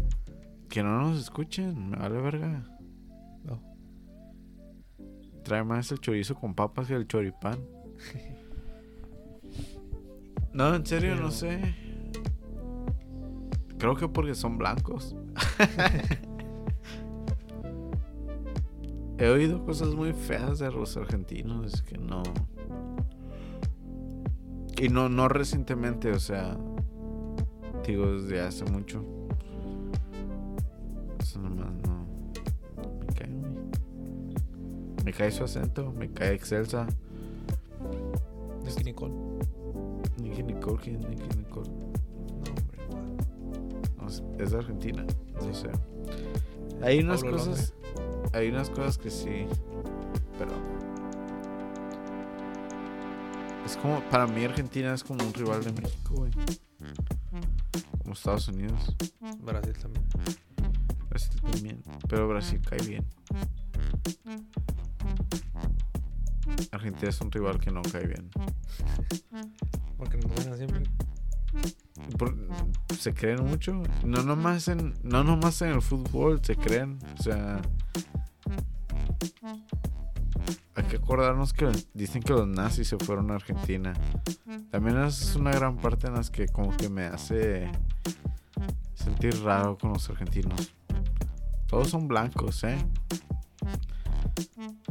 que no nos escuchen. Me vale verga. No. Trae más el chorizo con papas que el choripán. No, en serio, no Pero- sé. Creo que porque son blancos. He oído cosas muy feas de los argentinos, es que no. Y no, no recientemente, o sea, digo desde hace mucho. Eso nomás no. Me cae. Me cae su acento, me cae Excelsa. Nicky Nicole. Nicky Nicole, ¿quién es Nicky Nicole? Es de Argentina, no sé. Hay unas Pablo cosas. Hay unas cosas que sí. Pero. Es como. Para mí, Argentina es como un rival de México, güey. Como Estados Unidos. Brasil también. Brasil también. Pero Brasil cae bien. Argentina es un rival que no cae bien. Porque nos gana siempre. Se creen mucho. No nomás en, no nomás en el fútbol se creen. O sea. Hay que acordarnos que dicen que los nazis se fueron a Argentina. También es una gran parte en las que como que me hace sentir raro con los argentinos. Todos son blancos, ¿eh?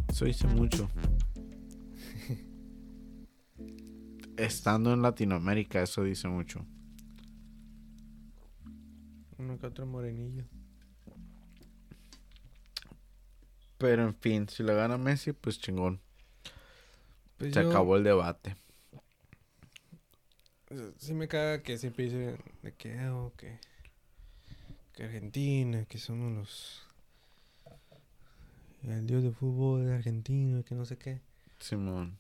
Eso dice mucho. Estando en Latinoamérica, eso dice mucho. Uno que otro morenillo. Pero en fin, si la gana Messi, pues chingón. Pues Se yo- acabó el debate. Sí me caga que siempre dicen de que, oh, que, que Argentina, que somos los... El dios de fútbol de Argentina, que no sé qué. Simón.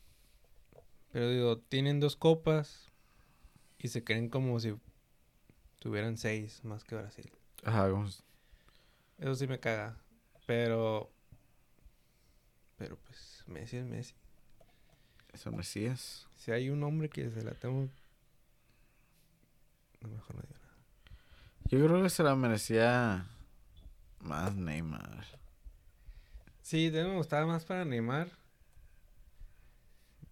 Pero digo, tienen dos copas y se creen como si tuvieran seis más que Brasil. Ajá, como- Eso sí me caga. Pero... Pero pues Messi es Messi. eso Messi es. Si hay un hombre que se la tengo... No, mejor no digo nada. Yo creo que se la merecía más Neymar. Sí, de- me gustaba más para Neymar.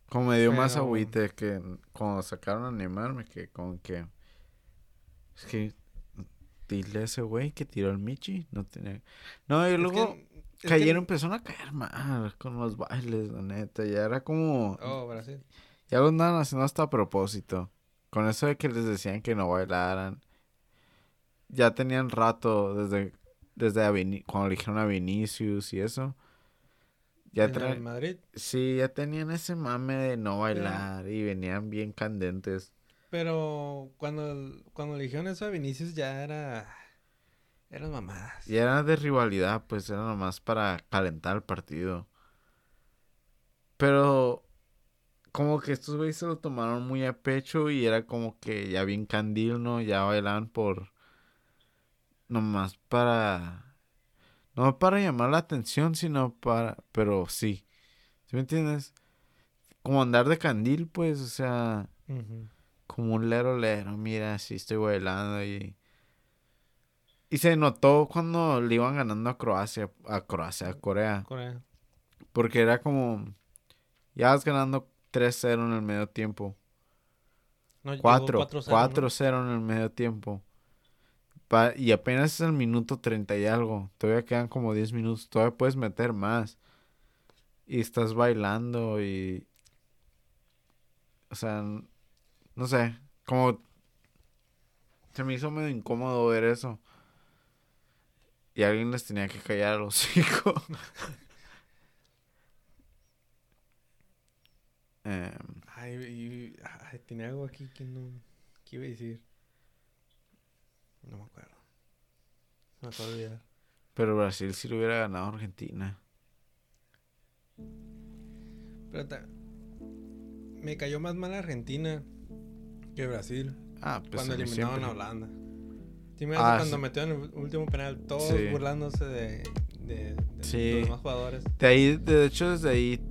Como me dio más agüite que cuando sacaron a Neymar, me quedé con que. Es que. Dile a ese güey que tiró el Michi. No tenía. No, y luego que- es que- cayeron, empezaron a caer mal con los bailes, la neta. Ya era como. Oh, Brasil. Ya lo andaban haciendo hasta a propósito. Con eso de que les decían que no bailaran. Ya tenían rato desde, desde a cuando le dijeron a Vinicius y eso. Ya traen, Madrid. sí, ya tenían ese mame de no bailar y venían bien candentes. Pero cuando, cuando le dijeron eso a Vinicius ya era... Eran mamadas. Y era de rivalidad, pues era nomás para calentar el partido. Pero como que estos güeyes se lo tomaron muy a pecho y era como que ya bien candil, ¿no? Ya bailaban por... Nomás para... No para llamar la atención, sino para... Pero sí. ¿Sí me entiendes? Como andar de candil, pues, o sea... Ujú. Como un lero lero, mira, sí estoy bailando y... Y se notó cuando le iban ganando a Croacia, a Croacia, a Corea. Corea. Porque era como... Ya vas ganando 3-0 en el medio tiempo. No, llegó 4, 4-0, ¿no? 4-0 en el medio tiempo. Pa- y apenas es el minuto 30 y algo. Todavía quedan como 10 minutos. Todavía puedes meter más. Y estás bailando y... O sea, no sé. Como... Se me hizo medio incómodo ver eso. Y alguien les tenía que callar a los hijos. Em, Ay, tenía algo aquí que no... ¿Qué iba a decir? No me acuerdo. Me acabo de olvidar. pero Brasil sí lo hubiera ganado a Argentina. Pero ta- me cayó más mal Argentina que Brasil. Ah, pues cuando eliminaron siempre. a Holanda. Sí, me Ah, cuando sí. metieron el último penal, todos Sí. burlándose de, de, los demás jugadores. De ahí, de hecho, desde ahí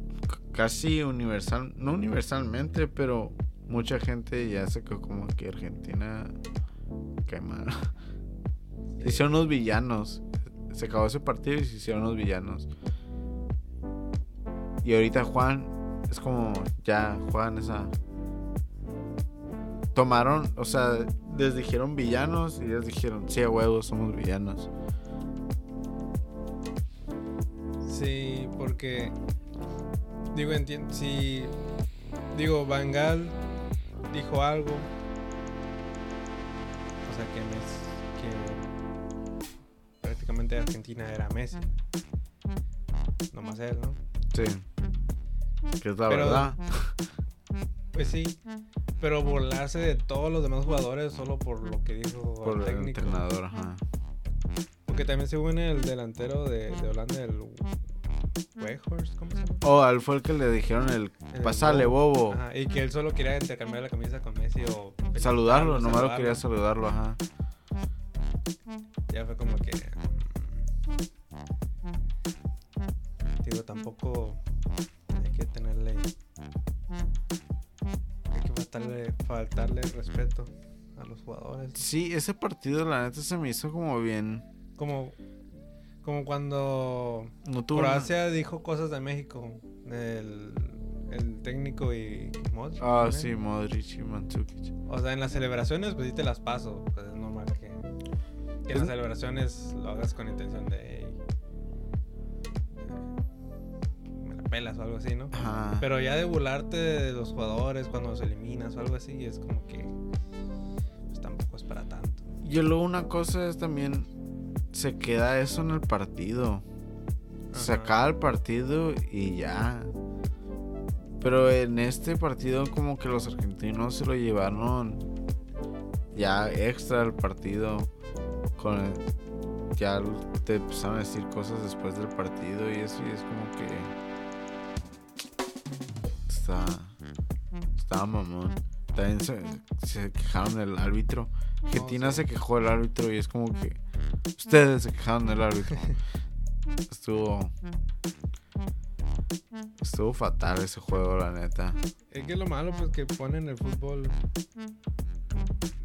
casi universal, no universalmente, pero mucha gente ya se quedó como que Argentina. Se hicieron los villanos. Se acabó ese partido y se hicieron los villanos. Y ahorita Juan es como ya Juan esa tomaron, o sea, les dijeron villanos y ellos dijeron, "Sí, a huevos, somos villanos." Sí, porque digo, entiendo, si digo, Bangal dijo algo, o sea que Messi, que prácticamente Argentina era Messi, no más él, ¿no? Sí. Que es la Pero- verdad. Pues sí, pero burlarse de todos los demás jugadores solo por lo que dijo Por el el técnico. entrenador, ajá. Porque también se une el delantero de, de Holanda, el Weghorst, ¿cómo se llama? Oh, él fue el que le dijeron el El pasale bobo. Ajá, y que él solo quería intercambiar la camisa con Messi o Saludarlo, nomás lo quería saludarlo, ajá. Ya fue como que. mm, Digo, tampoco hay que tenerle. Hay que faltarle, faltarle respeto a los jugadores. Sí, ese partido la neta se me hizo como bien. Como, como cuando No tuvo. Croacia dijo cosas de México. El, el técnico y Modric. Ah, sí, Modric y Mandzukic. O sea, en las celebraciones, pues sí te las paso. Pues es normal que, que en las celebraciones lo hagas con intención de. Pelas o algo así, ¿no? Ajá. Pero ya de burlarte de los jugadores cuando los eliminas o algo así, es como que. Pues tampoco es para tanto. Y luego una cosa es también. Se queda eso en el partido. Se acaba el partido y ya. Pero en este partido como que los argentinos se lo llevaron ya extra el partido. Con el- ya te empezaron a decir cosas después del partido y eso y es como que está estaba mamón. También se, se quejaron del árbitro. Argentina sí. se quejó del árbitro y es como que ustedes se quejaron del árbitro. Estuvo estuvo fatal ese juego, la neta. Es que lo malo, pues que ponen el fútbol.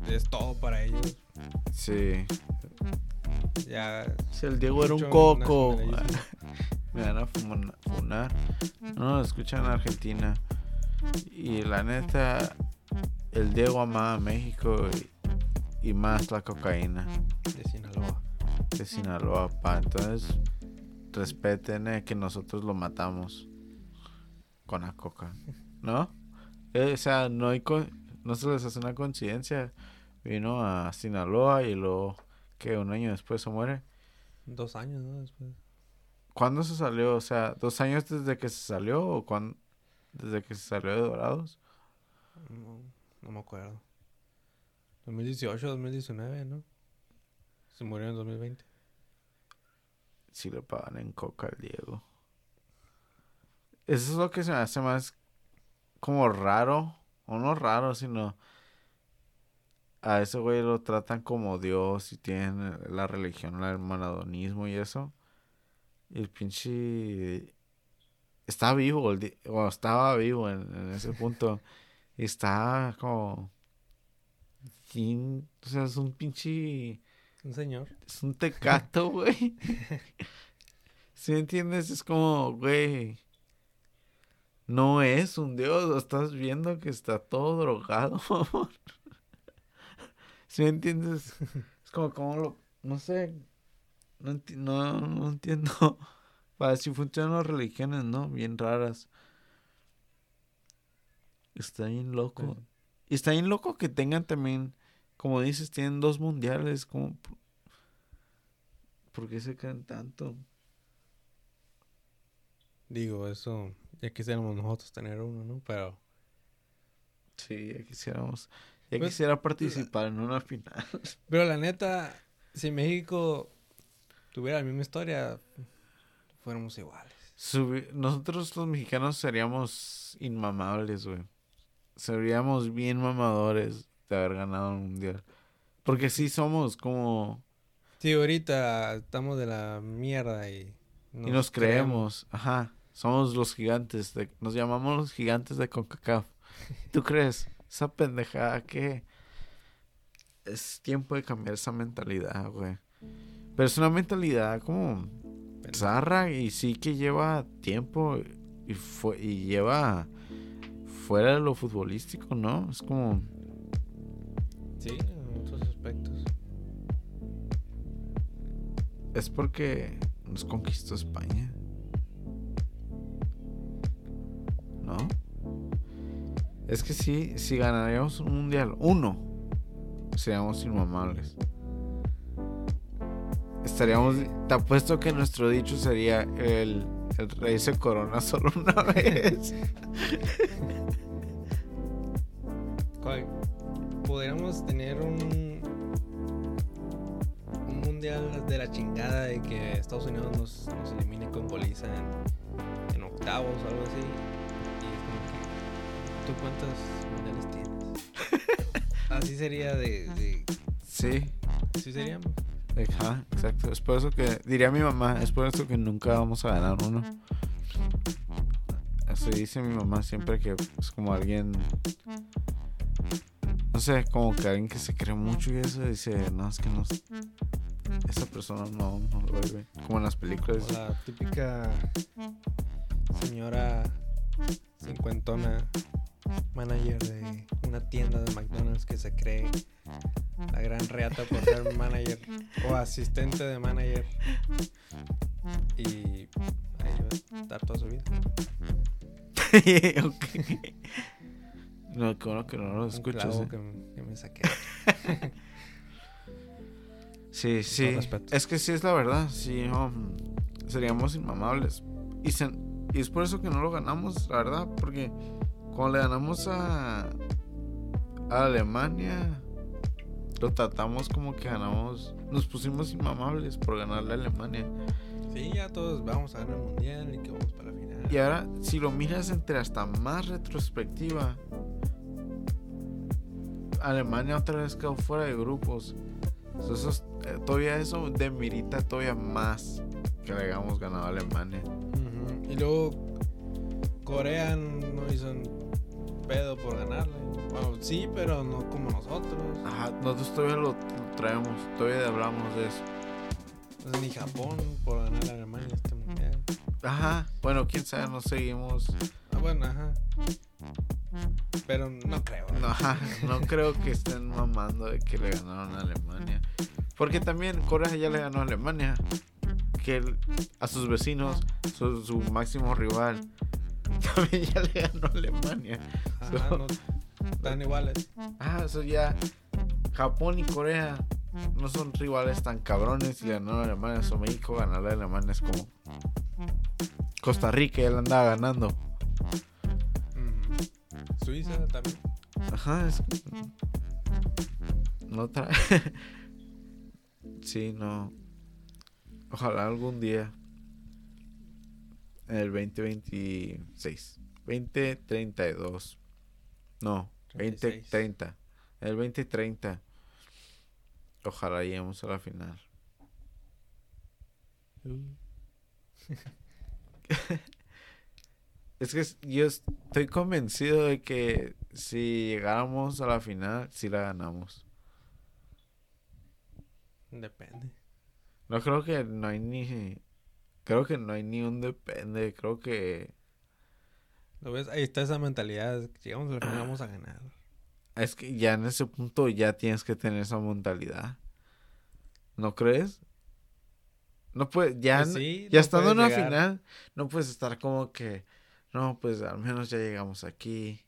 Es todo para ellos. Sí. Ya. Si el Diego era un coco. Me van a funar. No, escuchan en Argentina. Y la neta, el Diego amaba a México y, y más la cocaína De Sinaloa. de Sinaloa, pa. Entonces, respeten eh, que nosotros lo matamos con la coca, ¿no? Eh, o sea, no, hay co- no se les hace una coincidencia. Vino a Sinaloa y luego, que un año después se muere. Dos años, ¿no? Después. ¿Cuándo se salió? O sea, ¿dos años desde que se salió o cuándo? ¿Desde que se salió de Dorados? No, no me acuerdo. 2018, 2019, ¿no? Se murió en 2020. Sí le pagan en coca al Diego. Eso es lo que se me hace más como raro. O no raro, sino... A ese güey lo tratan como Dios y tienen la religión, el manadonismo y eso. El pinche... Está vivo, el o estaba vivo en, en ese punto. Y está como... O sea, es un pinche... Un señor. Es un tecato, güey. ¿Sí me entiendes? Es como, güey. No es un dios, lo estás viendo que está todo drogado, mamón. ¿Sí me entiendes? Es como, como lo. No sé. No, enti- no, no entiendo. Para si funcionan las religiones, ¿no? Bien raras. Está bien loco. Sí. Y está bien loco que tengan también, como dices, tienen dos mundiales. Como, ¿Por qué se creen tanto? Digo, eso. Ya quisiéramos nosotros tener uno, ¿no? Pero. Sí, ya quisiéramos. Ya Pues, quisiera participar en una final. Pero la neta, si México tuviera la misma historia, fuéramos iguales. Subi- Nosotros los mexicanos seríamos inmamables, güey. Seríamos bien mamadores de haber ganado un mundial. Porque sí somos como... Sí, ahorita estamos de la mierda y. y nos creemos. Ajá. Somos los gigantes. De, nos llamamos los gigantes de CONCACAF. ¿Tú crees? Esa pendejada que... Es tiempo de cambiar esa mentalidad, güey. Pero es una mentalidad como... zarra y sí que lleva tiempo y, fue, y lleva fuera de lo futbolístico, ¿no? Es como... Sí, en muchos aspectos. Es porque nos conquistó España. ¿No? Es que sí, si ganaríamos un mundial, uno, seríamos inmamables. Estaríamos, te apuesto que nuestro dicho sería el, el rey se corona solo una vez. Podríamos tener un. Un mundial de la chingada de que Estados Unidos nos, nos elimine con goliza en, en octavos o algo así. Y es como que. ¿Tú cuántos mundiales tienes? Así sería de. de Sí, así seríamos. Ajá, exacto. Es por eso que, diría mi mamá, es por eso que nunca vamos a ganar uno. Se dice mi mamá siempre que es como alguien. No sé, como que alguien que se cree mucho y eso dice, no, es que no. Esa persona no, no lo ve. Como en las películas. Como la típica señora cincuentona manager de una tienda de McDonald's que se cree la gran reata por ser manager o asistente de manager y ahí va a estar toda su vida. Ok. No, bueno que no lo clavo eh. que, me- que me saqué. Sí, sí. Es que sí es la verdad. Sí, seríamos inmamables. Y, se- y es por eso que no lo ganamos, la verdad. Porque cuando le ganamos a, a Alemania, lo tratamos como que ganamos. Nos pusimos inmamables por ganarle a Alemania. Sí, ya todos vamos a ganar el mundial y que vamos para la final. Y ahora, si lo miras entre hasta más retrospectiva, Alemania otra vez quedó fuera de grupos. Entonces, eh, todavía eso demerita todavía más que le hayamos ganado a Alemania. Y luego Corea no hizo pedo por ganarle. Bueno, sí, pero no como nosotros. Ajá, nosotros todavía lo, traemos, todavía hablamos de eso. Pues ni Japón por ganar a Alemania este mundial. Ajá, bueno, quién sabe, no seguimos. Ah, bueno, ajá. Pero no creo. No, ajá, no creo que estén mamando de que le ganaron a Alemania. Porque también Corea ya le ganó a Alemania. Que a sus vecinos, su, su máximo rival, también ya le ganó a Alemania. Ajá, no, están iguales. Ah, eso ya. Japón y Corea no son rivales tan cabrones y le ganaron a Alemania. Eso México ganarle a Alemania es como. Costa Rica ya le andaba ganando. Suiza también. Ajá, es No trae. sí, no. Ojalá algún día. En el 2026. 2032. No, 36. 2030. En el 2030. Ojalá lleguemos a la final. Es que yo estoy convencido de que si llegáramos a la final, sí la ganamos. Depende. No creo que no hay ni. Creo que no hay ni un depende. Creo que. ¿Lo ves? Ahí está esa mentalidad. Llegamos a la final, vamos a ganar. Es que ya en ese punto ya tienes que tener esa mentalidad. ¿No crees? No puedes. Ya, Pues sí, ya no estando en una llegar. final, no puedes estar como que. No, pues al menos ya llegamos aquí.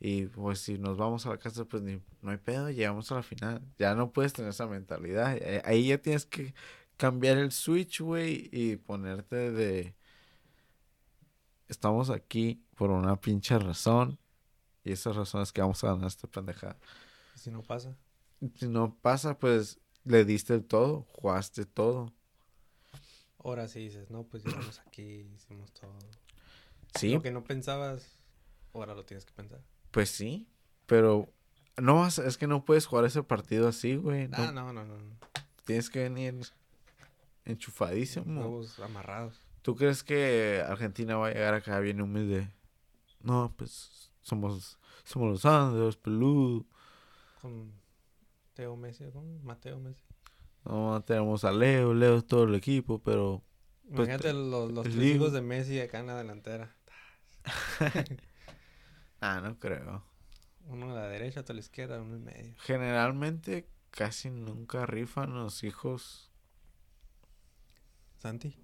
Y pues si nos vamos a la casa, pues ni, no hay pedo, llegamos a la final. Ya no puedes tener esa mentalidad. Eh, Ahí ya tienes que cambiar el switch, güey, y ponerte de... Estamos aquí por una pinche razón. Y esa razón es que vamos a ganar esta pendejada. Si no pasa. Si no pasa, pues le diste el todo, jugaste todo. Ahora sí dices, no, pues llegamos aquí, hicimos todo. Sí, Lo que no pensabas, ahora lo tienes que pensar. pues sí, pero no vas, es que no puedes jugar ese partido así, güey. no- Ah, no, no. no. Tienes que venir enchufadísimo. Huevos amarrados. ¿Tú crees que Argentina va a llegar acá bien humilde? No, pues somos somos los Andes, peludo. Con Teo Messi, ¿cómo? Mateo Messi. No tenemos a Leo, Leo es todo el equipo, pero Pues, Imagínate los, los tres hijos de Messi acá en la delantera. ah, no creo. Uno a la derecha, otro a la izquierda, uno en medio. Generalmente casi nunca rifan los hijos. Santi.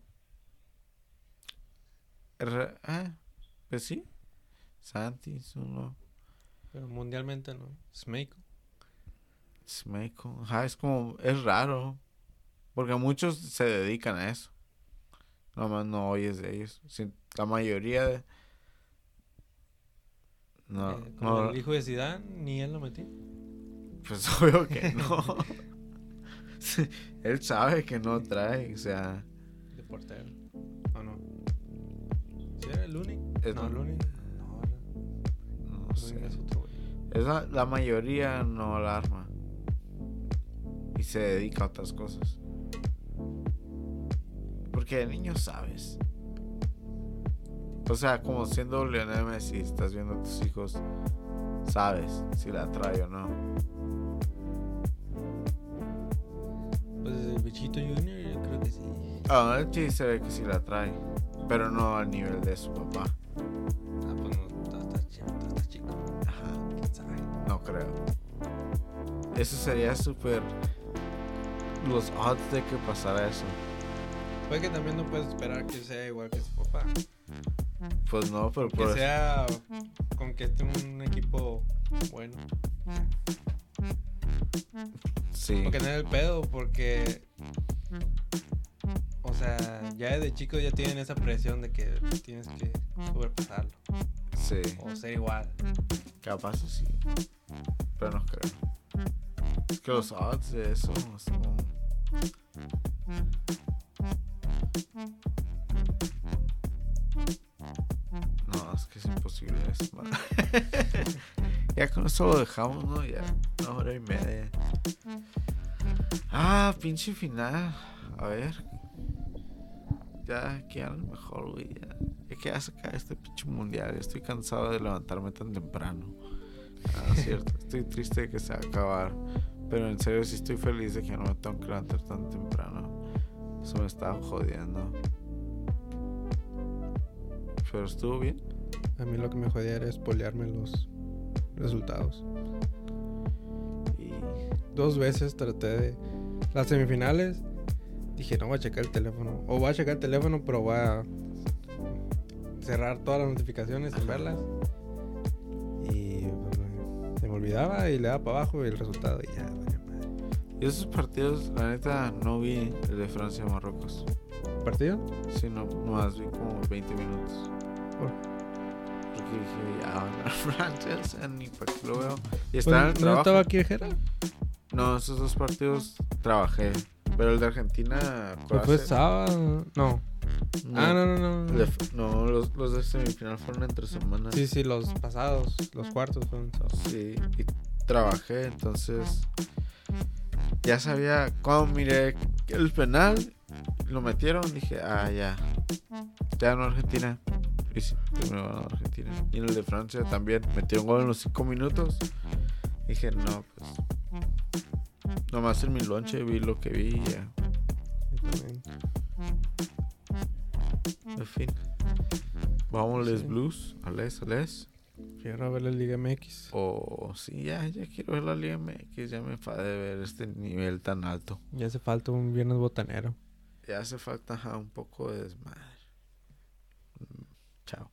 Re- ah, pues sí. Santi, es uno. Pero mundialmente no. Smeiko. Smeiko. Ajá, es como, es raro. Porque muchos se dedican a eso. Nomás no oyes de ellos. La mayoría de... No, Eh, como no, el hijo de Zidane, ni él lo metió. pues obvio que no. Él sabe que no trae, o sea... Portero. ¿O no? ¿Sí era el único? Es no, único. No, no. No sé. es otro güey. Es la, mayoría no la arma. Y se dedica a otras cosas. Porque de niño sabes. O sea, como siendo Lionel Messi, estás viendo a tus hijos, sabes si la trae o no. Pues el bichito Junior, yo creo que sí. Ah, sí se ve que sí la trae, pero no al nivel de su papá. Ah, pues no, todo está chico. Ajá, ¿Quién sabe? no creo. Eso sería súper. Los odds de que pasara eso. Puede que también no puedes esperar que sea igual que su papá. Pues no, pero Que por sea con que esté un equipo bueno. Sí. Porque no es el pedo, porque. Sea, ya desde chicos ya tienen esa presión de que tienes que sobrepasarlo. Sí. O ser igual. Capaz sí. Pero no creo. Es que los odds de eso. No, es que es imposible eso. man. ya con eso lo dejamos, ¿no? Ya una hora y media. Ah, pinche final. A ver. Ya, que a lo mejor, güey. Ya, ya que se cae este pinche mundial. Estoy cansado de levantarme tan temprano. Ah, cierto. Estoy triste de que se va a acabar. Pero en serio, sí estoy feliz de que no me tengo que levantar tan temprano. Eso me estaba jodiendo. Pero estuvo bien. A mí lo que me jodía era espolearme los resultados. Y Dos veces traté de. Las semifinales. Dije, no voy a checar el teléfono. O voy a checar el teléfono, pero voy a cerrar todas las notificaciones sin verlas. Y pues, se me olvidaba y le daba para abajo y el resultado y ya, madre. y esos partidos, la neta, no vi el de Francia-Marruecos. ¿Partido? Sí, no, nomás vi como 20 minutos. ¿Por? Porque dije, ya van a Francia, o sea, ni para qué lo veo. Y Pues, estaba en el ¿No trabajo. estaba aquí? No, esos dos partidos trabajé. Pero el de Argentina. Pues fue Croacia, sábado. No. no. Ah, no, no, no. No, los, los de semifinal fueron entre semanas. Sí, sí, los pasados, los cuartos fueron sábado. Sí, y trabajé, entonces ya sabía, cuando miré el penal, lo metieron, dije, ah, ya, ya ganó Argentina. Y sí, terminó ganando Argentina. Y en el de Francia también, metieron gol en los 5 minutos. Dije, no, pues, nomás en mi lonche vi lo que vi y ya, Yo también. en fin. Vamos, les Sí. blues, ales, ales. Quiero ver la Liga MX. O sí, ya, ya quiero ver la Liga MX, ya me enfadé de ver este nivel tan alto. Ya hace falta un viernes botanero. Ya hace falta ajá, un poco de desmadre. Mm, Chao.